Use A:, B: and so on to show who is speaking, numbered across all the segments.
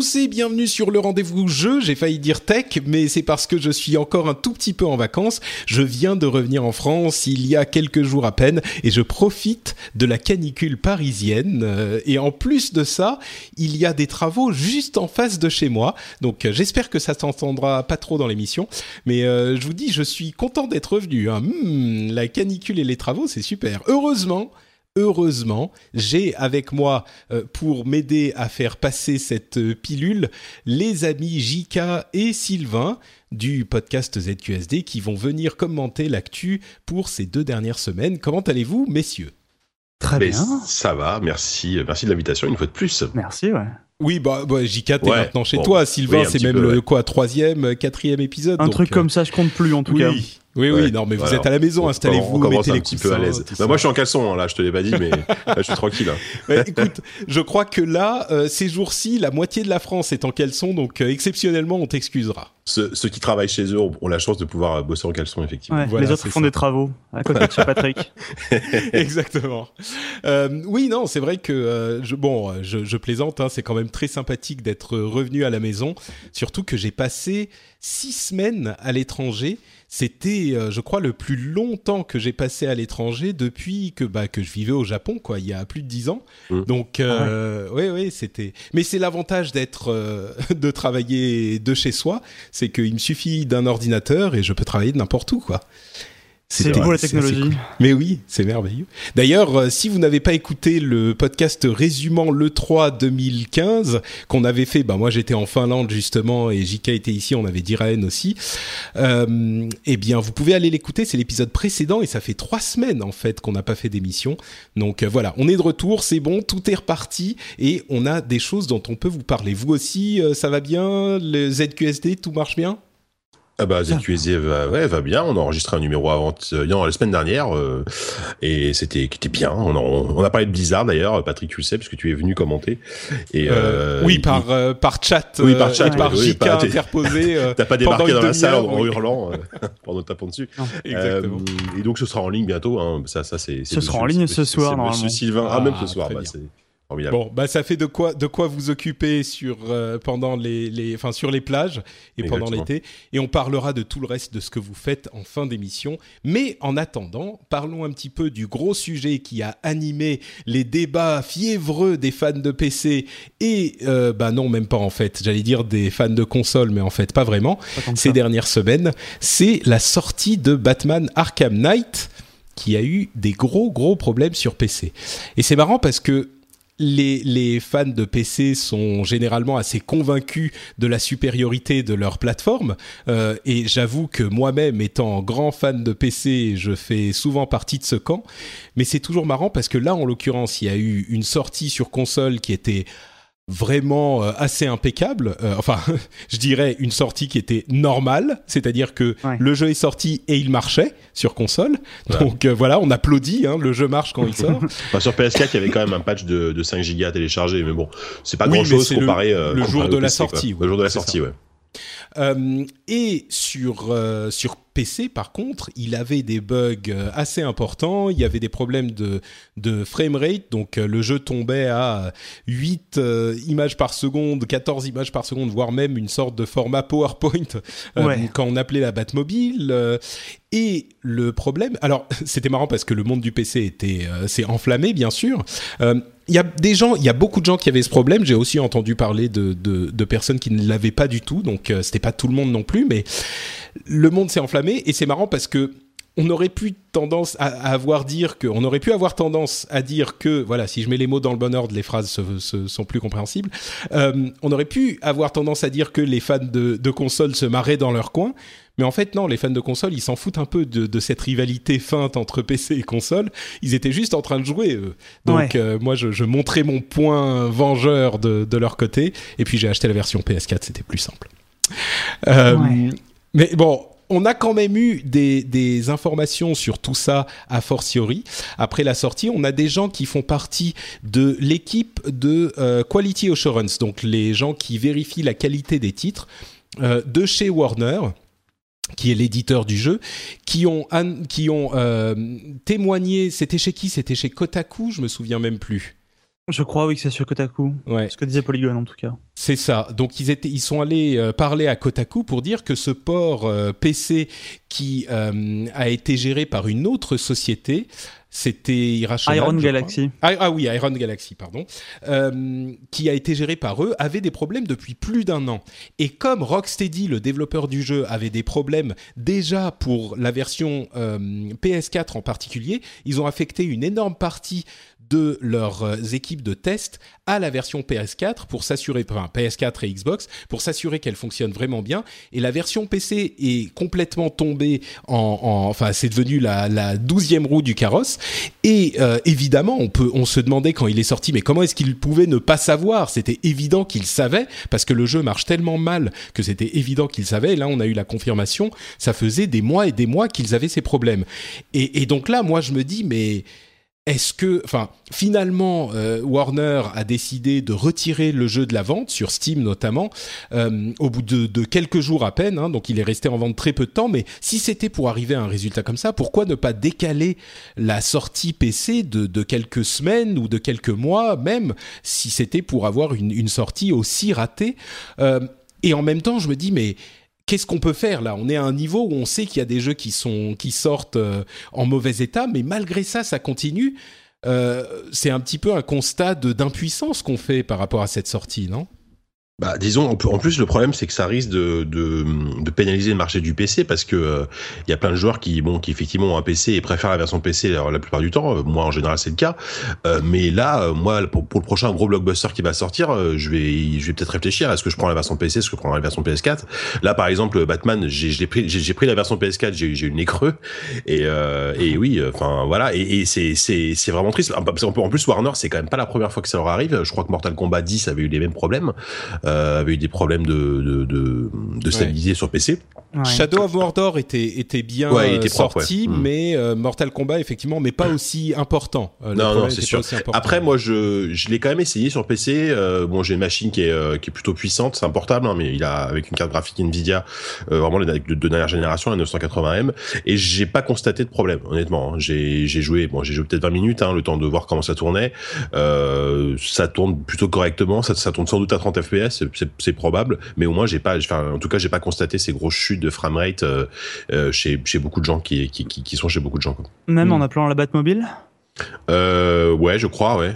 A: Tous bienvenue sur le rendez-vous jeu. J'ai failli dire tech, mais c'est parce que je suis encore un tout petit peu en vacances. Je viens de revenir en France il y a quelques jours à peine et je profite de la canicule parisienne. Euh, Et en plus de ça, il y a des travaux juste en face de chez moi. Donc euh, j'espère que ça s'entendra pas trop dans l'émission. Mais euh, je vous dis, je suis content d'être revenu. hein. Hmm, la canicule et les travaux, c'est super. Heureusement, heureusement, j'ai avec moi euh, pour m'aider à faire passer cette euh, pilule les amis Jika et Sylvain du podcast ZQSD qui vont venir commenter l'actu pour ces deux dernières semaines. Comment allez-vous, messieurs?
B: Très
C: Mais
B: bien.
C: Ça va, merci, merci de l'invitation une fois de plus.
B: Merci, ouais.
A: Oui, bah, bah Jika, t'es
C: Ouais,
A: maintenant chez
C: bon,
A: toi. Sylvain,
C: oui,
A: c'est même
C: peu,
A: le
C: ouais.
A: quoi troisième, quatrième épisode.
B: Un
A: donc,
B: truc
A: euh,
B: comme ça, je compte plus en tout
A: oui.
B: cas.
A: Oui, oui, non, mais vous êtes à la maison,
C: On-
A: installez-vous,
C: commence
A: mettez
C: un
A: les
C: petit peu à
A: coussins,
C: l'aise. Bah, moi, je suis en caleçon, hein, là, je te l'ai pas dit, mais là, je suis tranquille. hein.
A: Écoute, je crois que là, euh, ces jours-ci, la moitié de la France est en caleçon, donc euh, exceptionnellement, on t'excusera.
C: Ceux, ceux qui travaillent chez eux ont, ont la chance de pouvoir euh, bosser en caleçon, effectivement.
B: Ouais,
A: Voilà,
B: les autres font
A: ça.
B: des travaux à côté de chez Patrick.
A: Exactement. Euh, oui, non, c'est vrai que euh, je, bon, je, je plaisante. Hein, c'est quand même très sympathique d'être revenu à la maison. Surtout que j'ai passé six semaines à l'étranger. C'était, euh, je crois, le plus longtemps que j'ai passé à l'étranger depuis que bah, que je vivais au Japon, quoi. Il y a plus de dix ans.
C: Mm.
A: Donc, euh, oui, oui, c'était. Mais c'est l'avantage d'être, euh, de travailler de chez soi, c'est qu'il me suffit d'un ordinateur et je peux travailler de n'importe où, quoi.
B: C'est beau la technologie.
A: cool. Mais oui, c'est merveilleux. D'ailleurs, euh, si vous n'avez pas écouté le podcast résumant l'E3 2015 qu'on avait fait, bah moi j'étais en Finlande justement et JK était ici, on avait Diraen aussi. Euh, eh bien, vous pouvez aller l'écouter, c'est l'épisode précédent et ça fait trois semaines en fait qu'on n'a pas fait d'émission. Donc euh, voilà, on est de retour, c'est bon, tout est reparti et on a des choses dont on peut vous parler. Vous aussi, euh, ça va bien? Le ZQSD, tout marche bien?
C: Ah bah, ZQSD va, ouais, va bien. On a enregistré un numéro avant, euh, non, la semaine dernière, euh, et c'était, c'était bien. On a, on a parlé de Blizzard d'ailleurs, Patrick, tu le sais, parce que tu es venu commenter. Et,
A: Euh,
C: euh,
A: oui,
C: il-
A: par, euh, par chat,
C: Oui, par
A: euh,
C: chat,
A: et par
C: oui,
A: JK interposé.
C: T'as pas débarqué dans la salle en,
A: oui.
C: hurlant, pendant tapant dessus.
A: Exactement.
C: Euh, et donc ce sera en ligne bientôt. Hein. Ça, ça c'est.
B: Ce sera en ligne ce soir,
C: Sylvain. Ah,
A: Ah,
C: même ce soir.
A: très
C: Bah, c'est formidable.
A: Bon, bah ça fait de quoi de quoi vous occuper sur euh, pendant les les enfin sur les plages et pendant l'été et on parlera de tout le reste de ce que vous faites en fin d'émission. Mais en attendant, parlons un petit peu du gros sujet qui a animé les débats fiévreux des fans de PC et euh, bah non même pas en fait. J'allais dire des fans de console, mais en fait pas vraiment.
B: Pas
A: ces
B: ça.
A: dernières semaines, c'est la sortie de Batman Arkham Knight qui a eu des gros gros problèmes sur PC. Et c'est marrant parce que les, fans de PC sont généralement assez convaincus de la supériorité de leur plateforme. Euh, et j'avoue que moi-même, étant grand fan de PC, je fais souvent partie de ce camp. Mais c'est toujours marrant parce que là, en l'occurrence, il y a eu une sortie sur console qui était vraiment euh, assez impeccable. Euh, enfin, je dirais une sortie qui était normale, c'est-à-dire que
B: Ouais.
A: le jeu est sorti et il marchait sur console.
C: Ouais.
A: Donc euh, voilà, on applaudit, hein, le jeu marche quand il sort.
C: Enfin, sur PS4, il y avait quand même un patch de, de 5 gigas téléchargé, mais bon, c'est pas
A: Oui,
C: grand
A: mais
C: chose
A: c'est le-
C: comparé. euh,
A: le
C: comparé
A: jour
C: au
A: de la sortie,
C: Le jour de la sortie, ouais.
A: Euh, et sur, euh, sur PC, par contre, il avait des bugs euh, assez importants. Il y avait des problèmes de, de framerate. Donc, euh, le jeu tombait à 8 euh, images par seconde, 14 images par seconde, voire même une sorte de format PowerPoint
B: Ouais.
A: quand on appelait la Batmobile. et le problème, alors c'était marrant parce que le monde du PC était s'est enflammé bien sûr. Il y a des gens, il y a beaucoup de gens qui avaient ce problème. J'ai aussi entendu parler de, de, de personnes qui ne l'avaient pas du tout, donc euh, c'était pas tout le monde non plus. Mais le monde s'est enflammé et c'est marrant parce que on aurait pu tendance à, avoir dire que, on aurait pu avoir tendance à dire que, voilà, si je mets les mots dans le bon ordre, les phrases se- se- sont plus compréhensibles. Euh, on aurait pu avoir tendance à dire que les fans de, de consoles se marraient dans leur coin, mais en fait non, les fans de consoles, ils s'en foutent un peu de, de cette rivalité feinte entre PC et console. Ils étaient juste en train de jouer. eux. Donc
B: Ouais.
A: euh, moi, je, je montrais mon point vengeur de, de leur côté, et puis j'ai acheté la version PS4, c'était plus simple. Euh,
B: Ouais.
A: Mais bon. On a quand même eu des, informations sur tout ça a fortiori. Après la sortie, on a des gens qui font partie de l'équipe de euh, Quality Assurance, donc les gens qui vérifient la qualité des titres euh, de chez Warner qui est l'éditeur du jeu, qui ont, qui ont euh, témoigné, c'était chez qui? C'était chez Kotaku, je me souviens même plus.
B: Je crois, oui, que c'est sur Kotaku.
A: Ouais.
B: Ce que disait Polygon, en tout cas.
A: C'est ça. Donc ils étaient, ils sont allés euh, parler à Kotaku pour dire que ce port euh, PC qui euh, a été géré par une autre société, c'était.
B: Iron. Galaxy.
A: Ah, ah oui, Iron Galaxy, pardon, qui a été géré par eux, avait des problèmes depuis plus d'un an. Et comme Rocksteady, le développeur du jeu, avait des problèmes déjà pour la version euh, PS4 en particulier, ils ont affecté une énorme partie de leurs euh, équipes de test à la version PS4 pour s'assurer, enfin PS4 et Xbox, pour s'assurer qu'elle fonctionne vraiment bien. Et la version PC est complètement tombée en, en- enfin c'est devenu la, la douzième roue du carrosse. Et euh, évidemment, on peut, on se demandait quand il est sorti, mais comment est-ce qu'il pouvait ne pas savoir? C'était évident qu'il savait parce que le jeu marche tellement mal que c'était évident qu'il savait. Et là, on a eu la confirmation. Ça faisait des mois et des mois qu'ils avaient ces problèmes. Et, et donc là, moi, je me dis, mais est-ce que, enfin, finalement, euh, Warner a décidé de retirer le jeu de la vente sur Steam notamment euh, au bout de, de quelques jours à peine. hein, donc, il est resté en vente très peu de temps. Mais si c'était pour arriver à un résultat comme ça, pourquoi ne pas décaler la sortie PC de, de quelques semaines ou de quelques mois, même si c'était pour avoir une, une sortie aussi ratée Euh, Et en même temps, je me dis, mais qu'est-ce qu'on peut faire là? On est à un niveau où on sait qu'il y a des jeux qui sortent euh, en mauvais état, mais malgré ça, ça continue. Euh, c'est un petit peu un constat d'impuissance qu'on fait par rapport à cette sortie, non?
C: Bah, disons, en plus- le problème, c'est que ça risque de, de, de pénaliser le marché du PC parce que euh, il y a plein de joueurs qui, bon, qui effectivement ont un PC et préfèrent la version PC alors, la plupart du temps. Euh, Moi, en général, c'est le cas. Euh, mais là, euh, moi, pour, pour le prochain gros blockbuster qui va sortir, euh, je vais, je vais peut-être réfléchir. Est-ce que je prends la version PC, est-ce que je prends la version PS4 Là, par exemple, Batman, j'ai pris, j'ai pris la version PS4, j'ai eu le nez creux. Et, euh, et oui, enfin voilà. Et, et c'est vraiment triste. En plus, Warner, c'est quand même pas la première fois que ça leur arrive. Je crois que Mortal Kombat 10 avait eu les mêmes problèmes euh, avait eu des problèmes de, de, de, de stabilité sur PC.
B: Ouais.
A: Shadow of Mordor était, était bien
C: Ouais, il
A: euh,
C: était propre,
A: sorti,
C: ouais. Mm.
A: mais euh, Mortal Kombat, effectivement, mais pas aussi important. Euh,
C: Non, non, c'est sûr. Après, moi, je, je l'ai quand même essayé sur PC. Euh, bon, j'ai une machine qui est, euh, qui est plutôt puissante. C'est un portable, hein, mais il a avec une carte graphique Nvidia, euh, vraiment de, de, de dernière génération, la 980M. Et j'ai pas constaté de problème, honnêtement. hein. J'ai, j'ai joué, bon, j'ai joué peut-être 20 minutes, hein, le temps de voir comment ça tournait. Euh, ça tourne plutôt correctement. Ça, ça tourne sans doute à 30 FPS, c'est- probable. Mais au moins, j'ai pas, enfin, en tout cas, j'ai pas constaté ces grosses chutes de framerate euh, euh, chez, chez beaucoup de gens qui, qui, qui, qui sont chez beaucoup de gens. Quoi.
B: Même
A: Hmm.
B: en appelant la Batmobile?
C: Euh, ouais, je crois, ouais.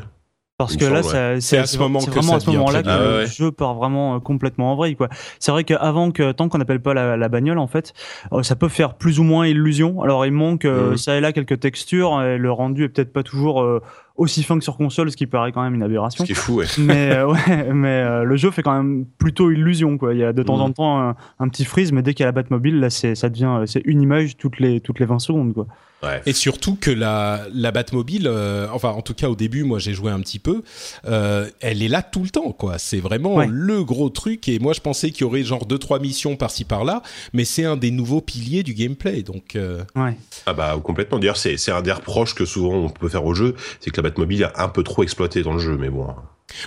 B: Parce que là,
A: C'est à ce moment que
B: vraiment
A: ça
B: à ce moment-là que.
C: Ah
B: le
C: ouais.
B: jeu part vraiment euh, complètement en vrille, quoi. C'est vrai qu'avant que, tant qu'on n'appelle pas la, la bagnole, en fait, euh, ça peut faire plus ou moins illusion. Alors, il manque euh,
C: Mhm.
B: ça et là quelques textures, et le rendu est peut-être pas toujours euh, aussi fin que sur console, ce qui paraît quand même une
C: Ce
B: aberration.
C: qui est fou, ouais.
B: mais euh, ouais, mais euh, le jeu fait quand même plutôt illusion, quoi. Il y a de temps en
C: Mhm.
B: temps un, un petit freeze, mais dès qu'il y a la Batmobile, là, c'est, ça devient, euh, c'est une image toutes les toutes les 20 secondes, quoi.
C: Ouais.
A: Et surtout que la, la Batmobile, euh, enfin en tout cas au début, moi j'ai joué un petit peu, euh, elle est là tout le temps, quoi. C'est vraiment
B: Ouais.
A: le gros truc. Et moi je pensais qu'il y aurait genre deux trois missions par-ci par-là, mais c'est un des nouveaux piliers du gameplay. Donc euh,
B: Ouais.
C: Ah bah complètement. D'ailleurs, c'est c'est un des reproches que souvent on peut faire au jeu, c'est que la Batmobile est un peu trop exploitée dans le jeu, mais bon.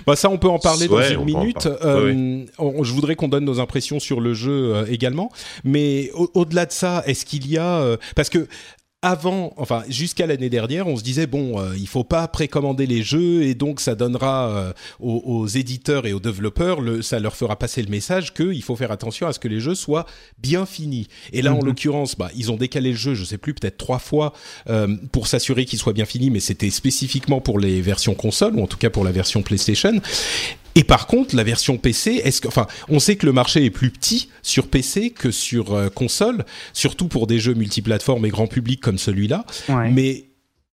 A: Bah ça, on peut en parler
C: Ouais,
A: dans une minute. je voudrais qu'on donne nos impressions sur le jeu euh, également. Mais au- au-delà de ça, est-ce qu'il y a euh, parce que avant, enfin jusqu'à l'année dernière, on se disait bon, euh, il faut pas précommander les jeux et donc ça donnera euh, aux, aux éditeurs et aux développeurs, le, ça leur fera passer le message qu'il faut faire attention à ce que les jeux soient bien finis. Et là, en
B: Mhm.
A: l'occurrence, bah, ils ont décalé le jeu, je sais plus, peut-être trois fois euh, pour s'assurer qu'il soit bien fini, mais c'était spécifiquement pour les versions console ou en tout cas pour la version PlayStation. Et par contre, la version PC, est-ce que, enfin, on sait que le marché est plus petit sur PC que sur euh, console, surtout pour des jeux multiplateformes et grand public comme celui-là.
B: Ouais.
A: Mais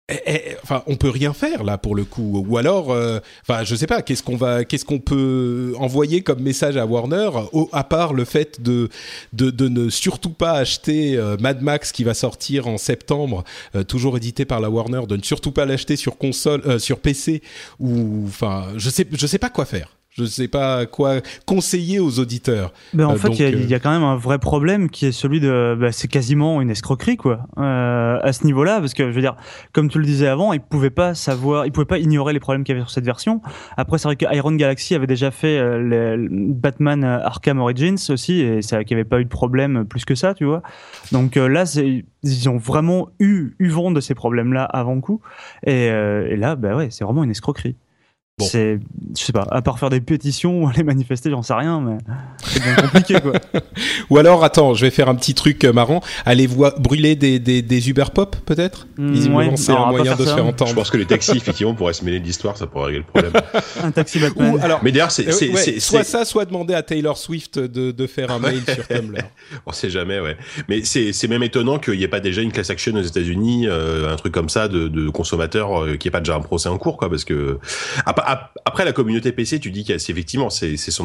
A: eh, eh, enfin, on peut rien faire là pour le coup. Ou alors, euh, enfin, je sais pas, qu'est-ce qu'on va, qu'est-ce qu'on peut envoyer comme message à Warner, au- à part le fait de de, de ne surtout pas acheter euh, Mad Max qui va sortir en septembre, euh, toujours édité par la Warner, de ne surtout pas l'acheter sur console, euh, sur PC ou, enfin, je sais, je sais pas quoi faire. Je sais pas quoi conseiller aux auditeurs.
B: Ben, en
A: Euh,
B: fait, il y, a-
A: euh,
B: il y a quand même un vrai problème qui est celui de, bah, c'est quasiment une escroquerie quoi, euh, à ce niveau-là, parce que je veux dire, comme tu le disais avant, ils pouvaient pas savoir, ils pouvaient pas ignorer les problèmes qu'il y avait sur cette version. Après, c'est vrai que Iron Galaxy avait déjà fait euh, le- le Batman Arkham Origins aussi, et ça, qu'il n'y avait pas eu de problème plus que ça, tu vois. Donc là, c'est, ils ont vraiment eu, eu vent de ces problèmes-là avant coup, et, euh, et là, bah ouais, c'est vraiment une escroquerie.
A: Bon.
B: C'est, je sais pas, à part faire des pétitions ou aller manifester, j'en sais rien, mais c'est bien compliqué quoi.
A: Ou alors, attends, je vais faire un petit truc euh, marrant. Allez voir brûler des des, des Uber Pop peut-être?
B: Mm,
A: Visiblement,
B: ouais,
A: c'est un moyen de se faire
C: Je
A: entendre.
C: pense que les taxis, effectivement, pourraient se mêler de l'histoire, ça pourrait régler le problème.
B: Un taxi Batman.
A: Ou alors,
C: Mais d'ailleurs, c'est,
A: euh,
C: c'est,
A: ouais,
C: c'est-
A: soit ça, soit demander à Taylor Swift de, de faire un mail sur Tumblr.
C: on sait jamais, ouais. Mais c'est, c'est même étonnant qu'il n'y ait pas déjà une class action aux États-Unis, euh, un truc comme ça de, de consommateurs, euh, qui ait pas déjà un procès en cours, quoi, parce que ap- après la communauté PC, tu dis a, c'est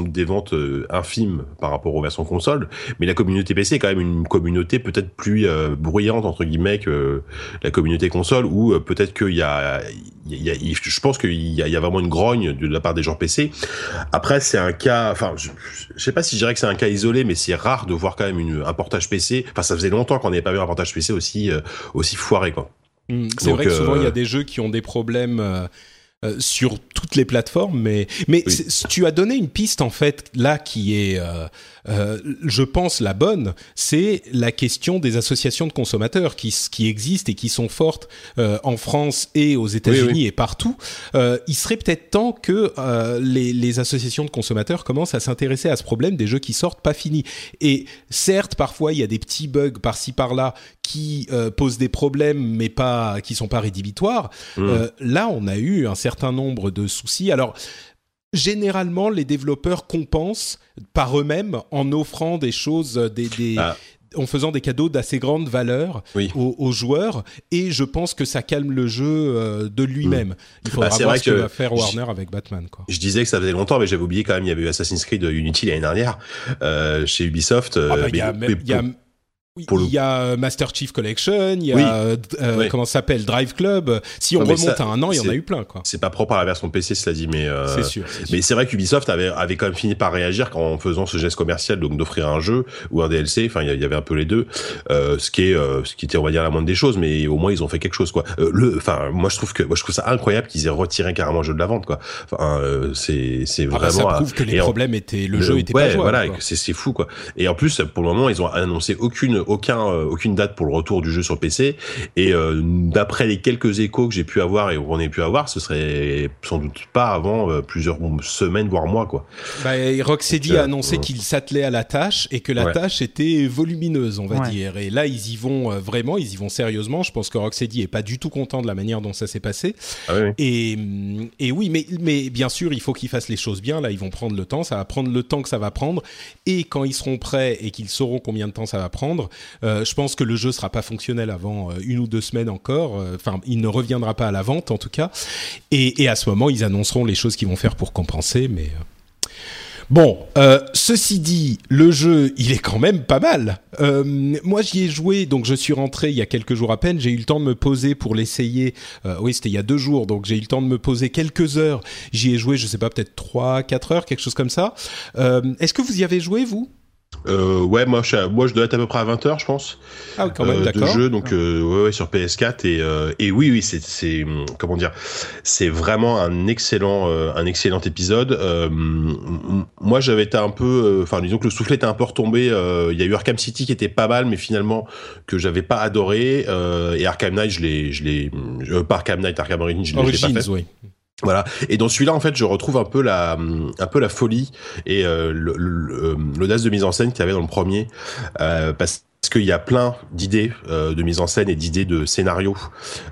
C: des ventes euh, infimes par rapport aux versions console, mais la communauté PC est quand même une communauté peut-être plus euh, bruyante entre guillemets que euh, la communauté console, où peut-être qu'il y a, il y a- il y a- je pense qu'il y a, il y a vraiment une grogne de la part des gens PC. Après, c'est un cas, enfin, je, je sais pas si je dirais que c'est un cas isolé, mais c'est rare de voir quand même une, un portage PC. Enfin, ça faisait longtemps qu'on n'avait pas vu un portage PC aussi, euh, aussi foiré, quoi.
A: Mm, C'est vrai que souvent
C: euh,
A: il y a des jeux qui ont des problèmes euh, euh, sur toutes les plateformes, mais mais
C: Oui.
A: tu as donné une piste en fait là qui est, euh, euh, je pense la bonne, c'est la question des associations de consommateurs qui qui existent et qui sont fortes euh, en France et aux États-Unis
C: Oui,
A: et partout. Euh, il serait peut-être temps que euh, les, les associations de consommateurs commencent à s'intéresser à ce problème des jeux qui sortent pas finis. Et certes, parfois il y a des petits bugs par-ci par-là qui euh, posent des problèmes, mais pas qui sont pas rédhibitoires.
C: Mm.
A: Euh, là, on a eu un certain nombre de soucis. Alors, généralement, les développeurs compensent par eux-mêmes en offrant des choses, euh, des, des-
C: Ah.
A: en faisant des cadeaux d'assez grande valeur
C: Oui.
A: aux, aux joueurs. Et je pense que ça calme le jeu euh, de lui-même. Il faudra
C: Bah,
A: voir ce que,
C: que
A: va faire Warner avec Batman. Quoi.
C: Je disais que ça faisait longtemps, mais j'avais oublié quand même, il y avait eu Assassin's Creed Unity l'année dernière, euh, chez Ubisoft.
A: Ah bah, il y a,
C: mais-
A: il y a- oui, il y a euh, Master Chief Collection, il y a
C: Oui.
A: euh, euh,
C: Oui.
A: comment s'appelle Drive Club. Si on
C: Non,
A: remonte
C: ça,
A: à un an, il y en a eu plein,
C: c'est pas propre à la version PC, cela dit, mais euh,
A: c'est sûr. c'est sûr.
C: Mais c'est vrai qu'Ubisoft avait, avait quand même fini par réagir en faisant ce geste commercial, donc d'offrir un jeu ou un DLC. Enfin, il y avait un peu les deux, euh, ce qui est, ce qui était, on va dire, la moindre des choses. Mais au moins, ils ont fait quelque chose, quoi. Le, enfin, moi, je trouve que, moi, je trouve ça incroyable qu'ils aient retiré carrément le jeu de la vente, quoi. Enfin, c'est, c'est
A: Ah bah,
C: vraiment.
A: ça
C: à-
A: prouve que les
C: en-
A: problèmes étaient, le jeu était
C: ouais,
A: pas jouable.
C: voilà, c'est fou quoi. Et en plus, pour le moment, ils ont annoncé aucune aucun euh, aucune date pour le retour du jeu sur PC. Et euh, d'après les quelques échos que j'ai pu avoir et qu'on ait pu avoir, ce serait sans doute pas avant euh, plusieurs semaines voire mois quoi.
A: Bah, Rocksteady a annoncé qu'il s'attelait à la tâche et que la
C: Ouais.
A: tâche était volumineuse, on va
B: Ouais.
A: dire. Et là, ils y vont euh, vraiment, ils y vont sérieusement. Je pense que Rocksteady est pas du tout content de la manière dont ça s'est passé.
C: Ah oui.
A: Et, et oui, mais, mais bien sûr, il faut qu'ils fassent les choses bien. Là, ils vont prendre le temps. Ça va prendre le temps que ça va prendre. Et quand ils seront prêts et qu'ils sauront combien de temps ça va prendre, euh, je pense que le jeu sera pas fonctionnel avant euh, une ou deux semaines encore. Euh, Enfin, il ne reviendra pas à la vente en tout cas. Et, à ce moment, ils annonceront les choses qu'ils vont faire pour compenser. Mais Bon, ceci dit, le jeu, il est quand même pas mal. Moi, j'y ai joué, donc je suis rentré il y a quelques jours à peine. J'ai eu le temps de me poser pour l'essayer. Oui, c'était il y a deux jours, donc j'ai eu le temps de me poser quelques heures. J'y ai joué, je sais pas, peut-être trois, quatre heures, quelque chose comme ça. Est-ce que vous y avez joué, vous?
C: Euh, ouais, moi je, moi je dois être à peu près à 20 heures, je pense.
A: Ah, quand même,
C: euh, de jeu, donc euh, ouais, ouais, sur PS4 et euh, et oui, oui, c'est c'est comment dire, c'est vraiment un excellent euh, un excellent épisode. Euh, moi, j'avais été un peu, euh, enfin disons que le soufflet était un peu retombé. euh, Il y a eu Arkham City qui était pas mal, mais finalement que j'avais pas adoré. euh, et Arkham Knight, je l'ai, je l'ai, euh, pas Arkham Knight, Arkham Origins, je l'ai pas fait.
A: oui.
C: Voilà. Et dans celui-là, en fait, je retrouve un peu la, un peu la folie et euh, le- l'audace de mise en scène qu'il y avait dans le premier, euh, parce qu'il y a plein d'idées euh, de mise en scène et d'idées de scénario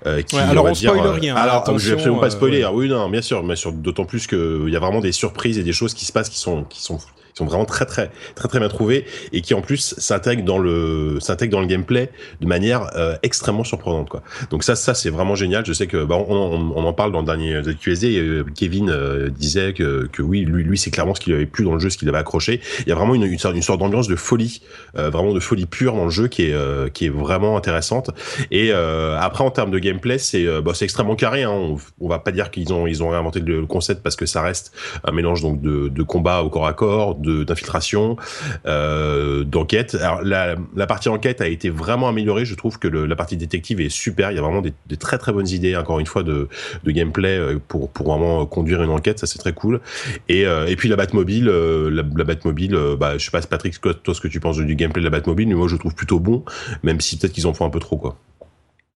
C: euh, qui,
A: Ouais, alors
C: va
A: on spoil
C: dire,
A: rien, hein,
C: Alors, je vais absolument pas
A: euh,
C: spoiler.
A: ouais.
C: Ah oui, non, bien sûr, mais d'autant plus que il y a vraiment des surprises et des choses qui se passent qui sont, qui sont qui sont vraiment très très très très bien trouvées et qui en plus s'intègrent dans le s'intègrent dans le gameplay de manière euh, extrêmement surprenante quoi. Donc ça ça c'est vraiment génial. Je sais que bah, on, en parle dans le dernier ZQSD. euh, Kevin euh, disait que que oui lui lui c'est clairement ce qu'il avait plus dans le jeu, ce qu'il avait accroché. Il y a vraiment une une sorte, d'ambiance de folie, vraiment de folie pure dans le jeu qui est qui est vraiment intéressante. Et après en termes de gameplay c'est bah, c'est extrêmement carré. Hein. On, on va pas dire qu'ils ont ils ont réinventé le concept parce que ça reste un mélange donc de, de combat au corps à corps, d'infiltration, euh, d'enquête. Alors la, partie enquête a été vraiment améliorée. Je trouve que la partie détective est super. Il y a vraiment des, très très bonnes idées encore une fois de, gameplay euh, pour pour vraiment conduire une enquête. Ça c'est très cool. Et euh, et puis la Batmobile, euh, la, la Batmobile, bah je sais pas Patrick toi toi, ce que tu penses du gameplay de la Batmobile, mais moi je trouve plutôt bon, même si peut-être qu'ils en font un peu trop quoi.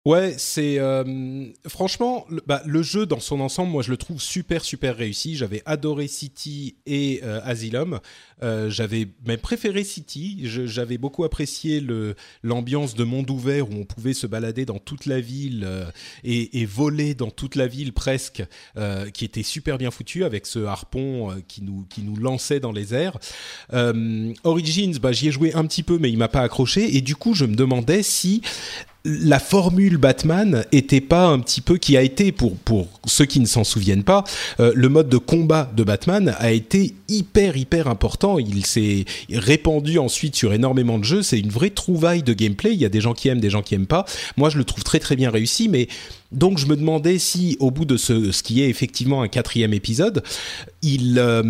A: Ouais, c'est euh, franchement le, bah, le jeu dans son ensemble, moi je le trouve super super réussi. J'avais adoré City et euh, Asylum. Euh, j'avais même préféré City. J'avais beaucoup apprécié le l'ambiance de monde ouvert où on pouvait se balader dans toute la ville euh, et, et voler dans toute la ville presque, euh, qui était super bien foutu avec ce harpon qui nous qui nous lançait dans les airs. Origins, bah, j'y ai joué un petit peu, mais il m'a pas accroché. Et du coup, je me demandais si la formule Batman était pas un petit peu qui a été pour pour ceux qui ne s'en souviennent pas euh, le mode de combat de Batman a été hyper hyper important. Il s'est répandu ensuite sur énormément de jeux. C'est une vraie trouvaille de gameplay. Il y a des gens qui aiment des gens qui aiment pas. Moi je le trouve très très bien réussi mais donc je me demandais si au bout de ce qui est effectivement un quatrième épisode il euh,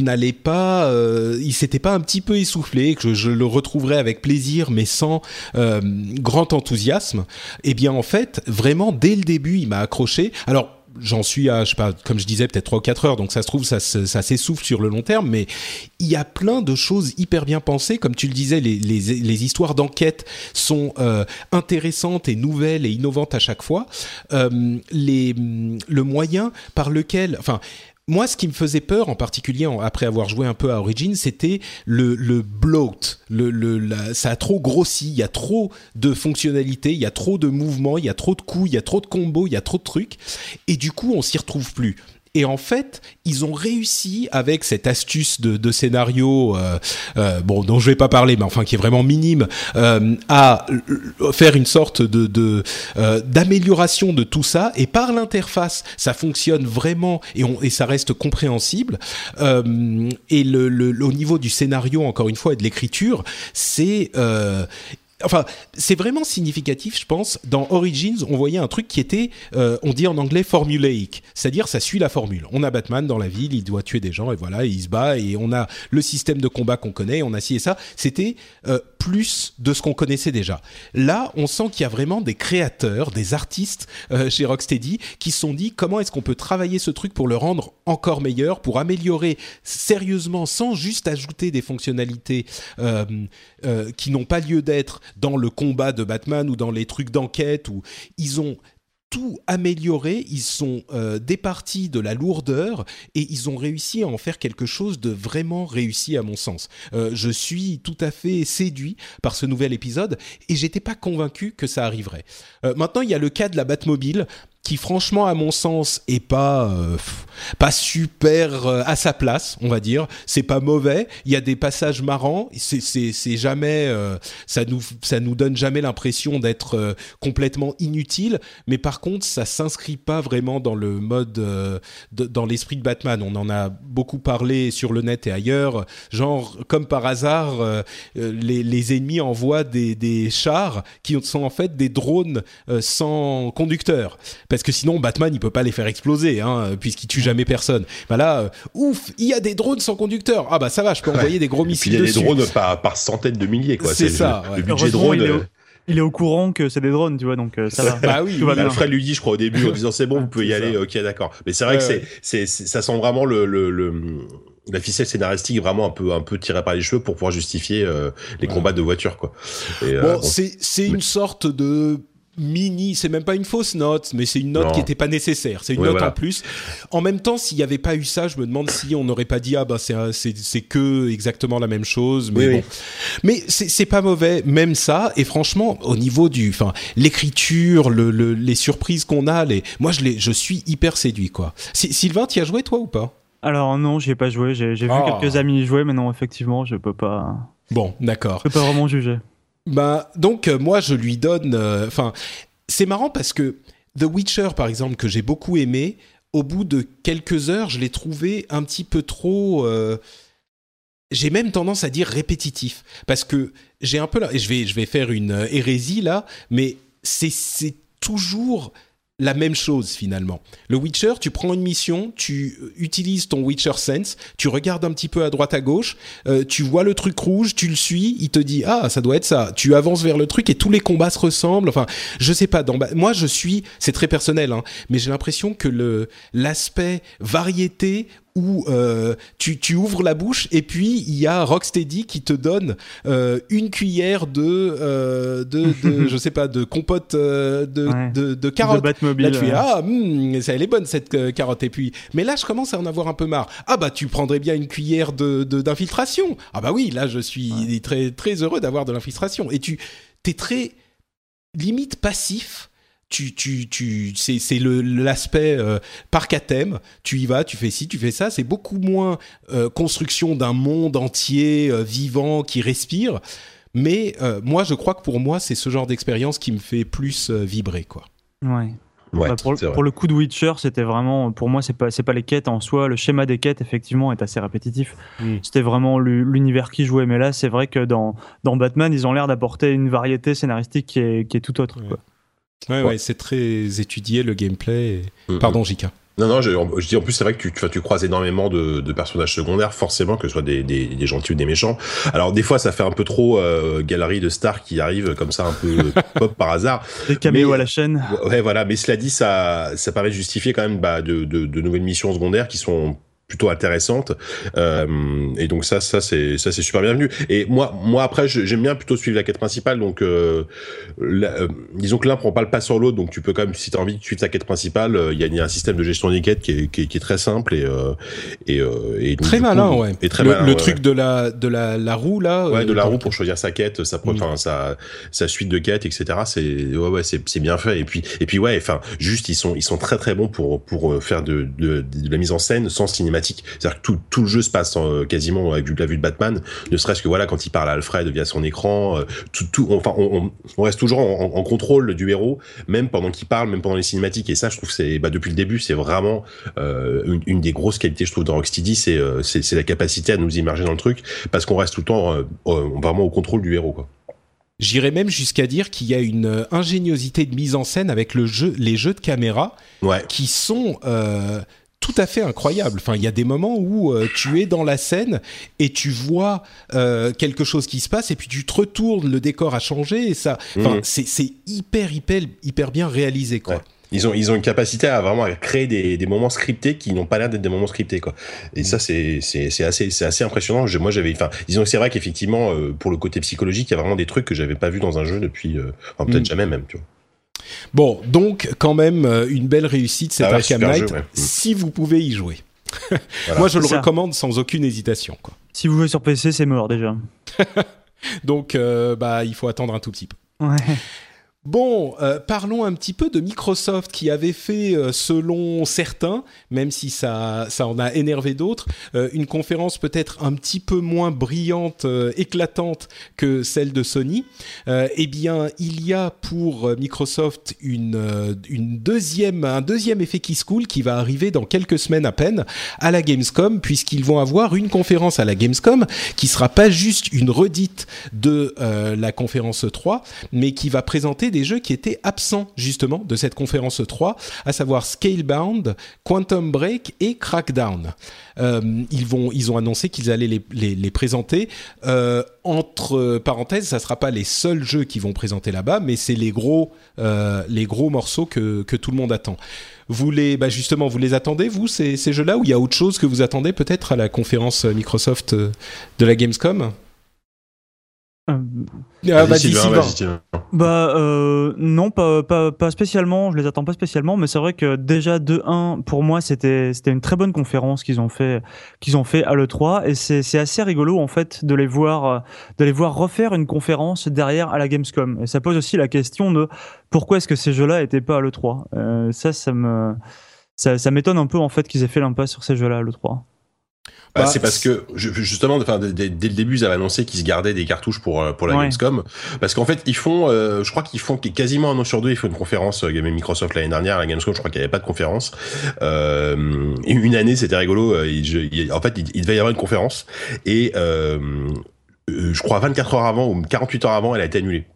A: n'allait pas euh, il s'était pas un petit peu essoufflé que je, je le retrouverais avec plaisir mais sans euh, grand enthousiasme. Eh bien en fait vraiment dès le début il m'a accroché. Alors J'en suis à, je sais pas, comme je disais, peut-être 3 ou 4 heures, donc ça se trouve, ça, se- ça s'essouffle sur le long terme, mais il y a plein de choses hyper bien pensées. Comme tu le disais, les, les, les histoires d'enquête sont euh, intéressantes et nouvelles et innovantes à chaque fois. Euh, les, le moyen par lequel, enfin, moi, ce qui me faisait peur, en particulier après avoir joué un peu à Origin, c'était le, le bloat. Le, le, ça a trop grossi, il y a trop de fonctionnalités, il y a trop de mouvements, il y a trop de coups, il y a trop de combos, il y a trop de trucs. Et du coup, on s'y retrouve plus. Et en fait, ils ont réussi avec cette astuce de, scénario, euh, euh, bon, dont je vais pas parler, mais enfin qui est vraiment minime, euh, à faire une sorte de euh, d'amélioration de tout ça. Et par l'interface, ça fonctionne vraiment et, on, et ça reste compréhensible. Euh, et le, le, au niveau du scénario, encore une fois, et de l'écriture, c'est Enfin, c'est vraiment significatif, je pense. Dans Origins, on voyait un truc qui était, euh, on dit en anglais formulaic, c'est-à-dire ça suit la formule. On a Batman dans la ville, il doit tuer des gens et voilà, il se bat et on a le système de combat qu'on connaît, on a ci et ça. C'était euh, plus de ce qu'on connaissait déjà. Là, on sent qu'il y a vraiment des créateurs, des artistes euh, chez Rocksteady qui se sont dit comment est-ce qu'on peut travailler ce truc pour le rendre encore meilleur, pour améliorer sérieusement, sans juste ajouter des fonctionnalités euh, qui n'ont pas lieu d'être dans le combat de Batman ou dans les trucs d'enquête où ils ont tout amélioré, ils sont euh, départis de la lourdeur et ils ont réussi à en faire quelque chose de vraiment réussi à mon sens. Euh, je suis tout à fait séduit par ce nouvel épisode et j'étais pas convaincu que ça arriverait. Maintenant, il y a le cas de la Batmobile qui franchement à mon sens est pas euh, pas super euh, à sa place on va dire. C'est pas mauvais. Il y a des passages marrants. C'est jamais euh, ça nous ça nous donne jamais l'impression d'être complètement inutile. Mais par contre ça s'inscrit pas vraiment dans le mode de, dans l'esprit de Batman. On en a beaucoup parlé sur le net et ailleurs. Genre comme par hasard les, ennemis envoient des, chars qui sont en fait des drones sans conducteur parce que sinon Batman il peut pas les faire exploser, hein, puisqu'il tue jamais personne. Bah là, euh, ouf, il y a des drones sans conducteur. Ah bah ça va, je peux envoyer des gros missiles
C: il y a
A: dessus.
C: des drones par, par centaines de milliers, quoi.
A: C'est ça,
C: Le,
A: ouais.
C: le budget drone.
B: il est au-
C: euh,
B: Il est au courant que c'est des drones, tu vois, donc euh, ça va.
A: Bah oui,
B: Tout va
A: oui,
B: bien.
C: Alfred lui dit, je crois, au début, en disant c'est bon, vous pouvez y aller,
A: ça.
C: ok, d'accord. Mais c'est vrai
A: Ouais,
C: que c'est,
A: ouais.
C: c'est, c'est- ça sent vraiment le, le, le- la ficelle scénaristique vraiment un peu, un peu tirée par les cheveux pour pouvoir justifier euh, les
A: Ouais.
C: combats de voitures, quoi. Et, euh,
A: Bon,
C: bon.
A: c'est c'est une sorte de mini, c'est même pas une fausse note, mais c'est une note
C: Non.
A: qui était pas nécessaire. C'est une
C: Ouais,
A: note
C: voilà.
A: en plus. En même temps, s'il y avait pas eu ça, je me demande si on n'aurait pas dit ah bah c'est un- c'est c'est que exactement la même chose. Mais
C: Oui,
A: bon,
C: oui.
A: mais c'est c'est pas mauvais, même ça. Et franchement, au niveau du, enfin, l'écriture, le, le- les surprises qu'on a, les, moi je les, je suis hyper séduit quoi. Si- Sylvain, t'y as joué toi ou pas?
B: Alors non, j'y ai pas joué. J'ai j'ai vu
A: Ah.
B: quelques amis y jouer, mais non, effectivement, je peux pas,
A: Bon, d'accord.
B: je peux pas vraiment juger.
A: Bah donc euh, moi je lui donne euh, enfin c'est marrant parce que The Witcher par exemple que j'ai beaucoup aimé au bout de quelques heures je l'ai trouvé un petit peu trop euh, j'ai même tendance à dire répétitif. Parce que j'ai un peu là je vais je vais faire une hérésie là mais c'est toujours la même chose finalement. Le Witcher, tu prends une mission, tu utilises ton Witcher Sense, tu regardes un petit peu à droite à gauche, euh, tu vois le truc rouge, tu le suis, il te dit ah ça doit être ça. Tu avances vers le truc et tous les combats se ressemblent. Enfin, je sais pas. Moi, je suis, c'est très personnel, hein, mais j'ai l'impression que le l'aspect variété où euh, tu, tu ouvres la bouche et puis il y a Rocksteady qui te donne euh, une cuillère de euh, de, de je sais pas de compote de,
B: Ouais.
A: de, de
B: De
A: carottes.
B: Batmobile.
A: Là, tu
B: euh,
A: ah, hmm, ça elle est bonne cette carotte. Et puis, mais là, je commence à en avoir un peu marre. Ah bah, tu prendrais bien une cuillère de de- d'infiltration. ah bah oui, là, je suis très très heureux d'avoir de l'infiltration. Et tu t'es très limite passif. Tu, tu, tu, c'est, c'est le, l'aspect euh, parc à thème. Tu y vas, tu fais ci, tu fais ça. C'est beaucoup moins euh, construction d'un monde entier euh, vivant qui respire. Mais euh, moi, je crois que pour moi, c'est ce genre d'expérience qui me fait plus euh, vibrer, quoi.
B: Ouais.
C: Ouais,
B: Bah, pour, le coup de Witcher, c'était vraiment, pour moi, c'est pas, c'est pas les quêtes en soi. Le schéma des quêtes, effectivement, est assez répétitif.
A: Mm.
B: C'était vraiment l'u- l'univers qui jouait. Mais là, c'est vrai que dans, dans Batman, ils ont l'air d'apporter une variété scénaristique qui est, qui est tout autre.
A: Ouais.
B: Quoi.
A: Ouais,
C: Ouais.
A: ouais, c'est très étudié le gameplay. et-. Pardon, Jika.
C: Non, non, je, je dis en plus, c'est vrai que tu, tu, tu croises énormément de, de personnages secondaires, forcément, que ce soit des, des, des gentils ou des méchants. Alors, des fois, ça fait un peu trop euh, galerie de stars qui arrivent comme ça, un peu pop par hasard.
B: Des caméos
C: Mais-
B: à la chaîne.
C: Ouais, voilà. Mais cela dit, ça, ça permet de justifier quand même bah, de, de, de nouvelles missions secondaires qui sont plutôt intéressantes. Euh, et donc ça, ça c'est ça c'est super bienvenu. Et moi, moi après, j'aime bien plutôt suivre la quête principale. Donc, euh, la- euh, disons que l'un prend pas le pas sur l'autre. Donc, tu peux quand même, si tu as envie de suivre ta quête principale, il y, a, il y a un système de gestion des quêtes qui est, qui est, qui est très simple et et, et donc,
A: Très
C: coup,
A: malin, ouais.
C: Et très
A: le
C: malin,
A: le
C: ouais,
A: truc de la de la, la roue là.
C: Ouais, de la roue pour choisir sa quête, sa,
A: Mm.
C: enfin, sa, sa suite de quêtes, etc. C'est, ouais, ouais, c'est, bien fait. Et puis, et puis, ouais, enfin, juste, ils sont, ils sont très, très bons pour, pour faire de, de, de la mise en scène sans cinématique. C'est-à-dire que tout, tout le jeu se passe euh, quasiment avec la vue de Batman. Ne serait-ce que, voilà, quand il parle à Alfred via son écran, euh, tout, tout, enfin, on, reste toujours en, contrôle du héros, même pendant qu'il parle, même pendant les cinématiques. Et ça, je trouve, que c'est, bah, depuis le début, c'est vraiment euh, une, une des grosses qualités, je trouve, de Rocksteady, c'est, euh, c'est, la capacité à nous immerger dans le truc, parce qu'on reste tout le temps euh, vraiment au contrôle du héros, quoi.
A: J'irais même jusqu'à dire qu'il y a une ingéniosité de mise en scène avec le jeu, les jeux de caméra
C: Ouais.
A: qui sont euh, tout à fait incroyables. Enfin, il y a des moments où euh, tu es dans la scène et tu vois euh, quelque chose qui se passe et puis tu te retournes, le décor a changé et ça. Enfin,
C: Mhm.
A: c'est hyper hyper hyper bien réalisé quoi.
C: Ouais. Ils ont, ils ont une capacité à vraiment à créer des, des moments scriptés qui n'ont pas l'air d'être des moments scriptés, quoi. Et ça, c'est, assez, c'est assez impressionnant. Je- moi, j'avais, enfin, disons que c'est vrai qu'effectivement, euh, pour le côté psychologique, il y a vraiment des trucs que j'avais pas vu dans un jeu depuis, enfin, peut-être
A: Mm.
C: jamais même, tu vois.
A: Bon, donc quand même euh, une belle réussite cet
C: Ah ouais,
A: Arkham
C: super
A: Knight
C: jeu, ouais. Mm.
A: si vous pouvez y jouer.
C: Voilà.
A: Moi, je le
B: ça.
A: recommande sans aucune hésitation quoi.
B: Si vous jouez sur PC, c'est mort déjà.
A: Donc euh, bah il faut attendre un tout petit peu.
B: Ouais.
A: Bon, euh, parlons un petit peu de Microsoft qui avait fait, euh, selon certains, même si ça, ça en a énervé d'autres, euh, une conférence peut-être un petit peu moins brillante, éclatante que celle de Sony. Eh bien, il y a pour Microsoft une, deuxième, un deuxième effet qui se coule qui va arriver dans quelques semaines à peine à la Gamescom, puisqu'ils vont avoir une conférence à la Gamescom qui sera pas juste une redite de la conférence 3, mais qui va présenter des jeux qui étaient absents justement de cette conférence 3, à savoir Scalebound, Quantum Break et Crackdown. Euh, ils vont, ils ont annoncé qu'ils allaient les, présenter. Euh, entre parenthèses, ça sera pas les seuls jeux qui vont présenter là-bas, mais c'est les gros, euh, les gros morceaux que, que tout le monde attend. Vous les, bah justement, vous les attendez vous ces, ces jeux-là ou il y a autre chose que vous attendez peut-être à la conférence Microsoft de la Gamescom?
B: Euh,
A: Ah,
C: Sylvain,
A: Sylvain.
C: vas-y, Sylvain.
B: Bah euh, non, pas, pas, pas spécialement. Je les attends pas spécialement, mais c'est vrai que déjà de 1 pour moi c'était c'était une très bonne conférence qu'ils ont fait qu'ils ont fait à le 3 et c'est c'est assez rigolo en fait de les voir euh, de les voir refaire une conférence derrière à la Gamescom. Et ça pose aussi la question de pourquoi est-ce que ces jeux-là étaient pas à le 3. Euh, ça ça me ça, ça m'étonne un peu en fait qu'ils aient fait l'impasse sur ces jeux-là à le 3.
C: Bah,
A: Bah,
C: c'est parce que justement, enfin, dès, dès- le début, ils avaient annoncé qu'ils se gardaient des cartouches pour euh, pour la
B: Ouais.
C: Gamescom, parce qu'en fait, ils font, euh, je crois qu'ils font quasiment un an sur deux, ils font une conférence. euh, Même Microsoft l'année dernière, à la Gamescom, je crois qu'il n'y avait pas de conférence. Euh, une année, c'était rigolo. euh, il- je- il- en fait, il, il devait y avoir une conférence et euh, euh, je crois 24 heures avant ou 48 heures avant, elle a été annulée.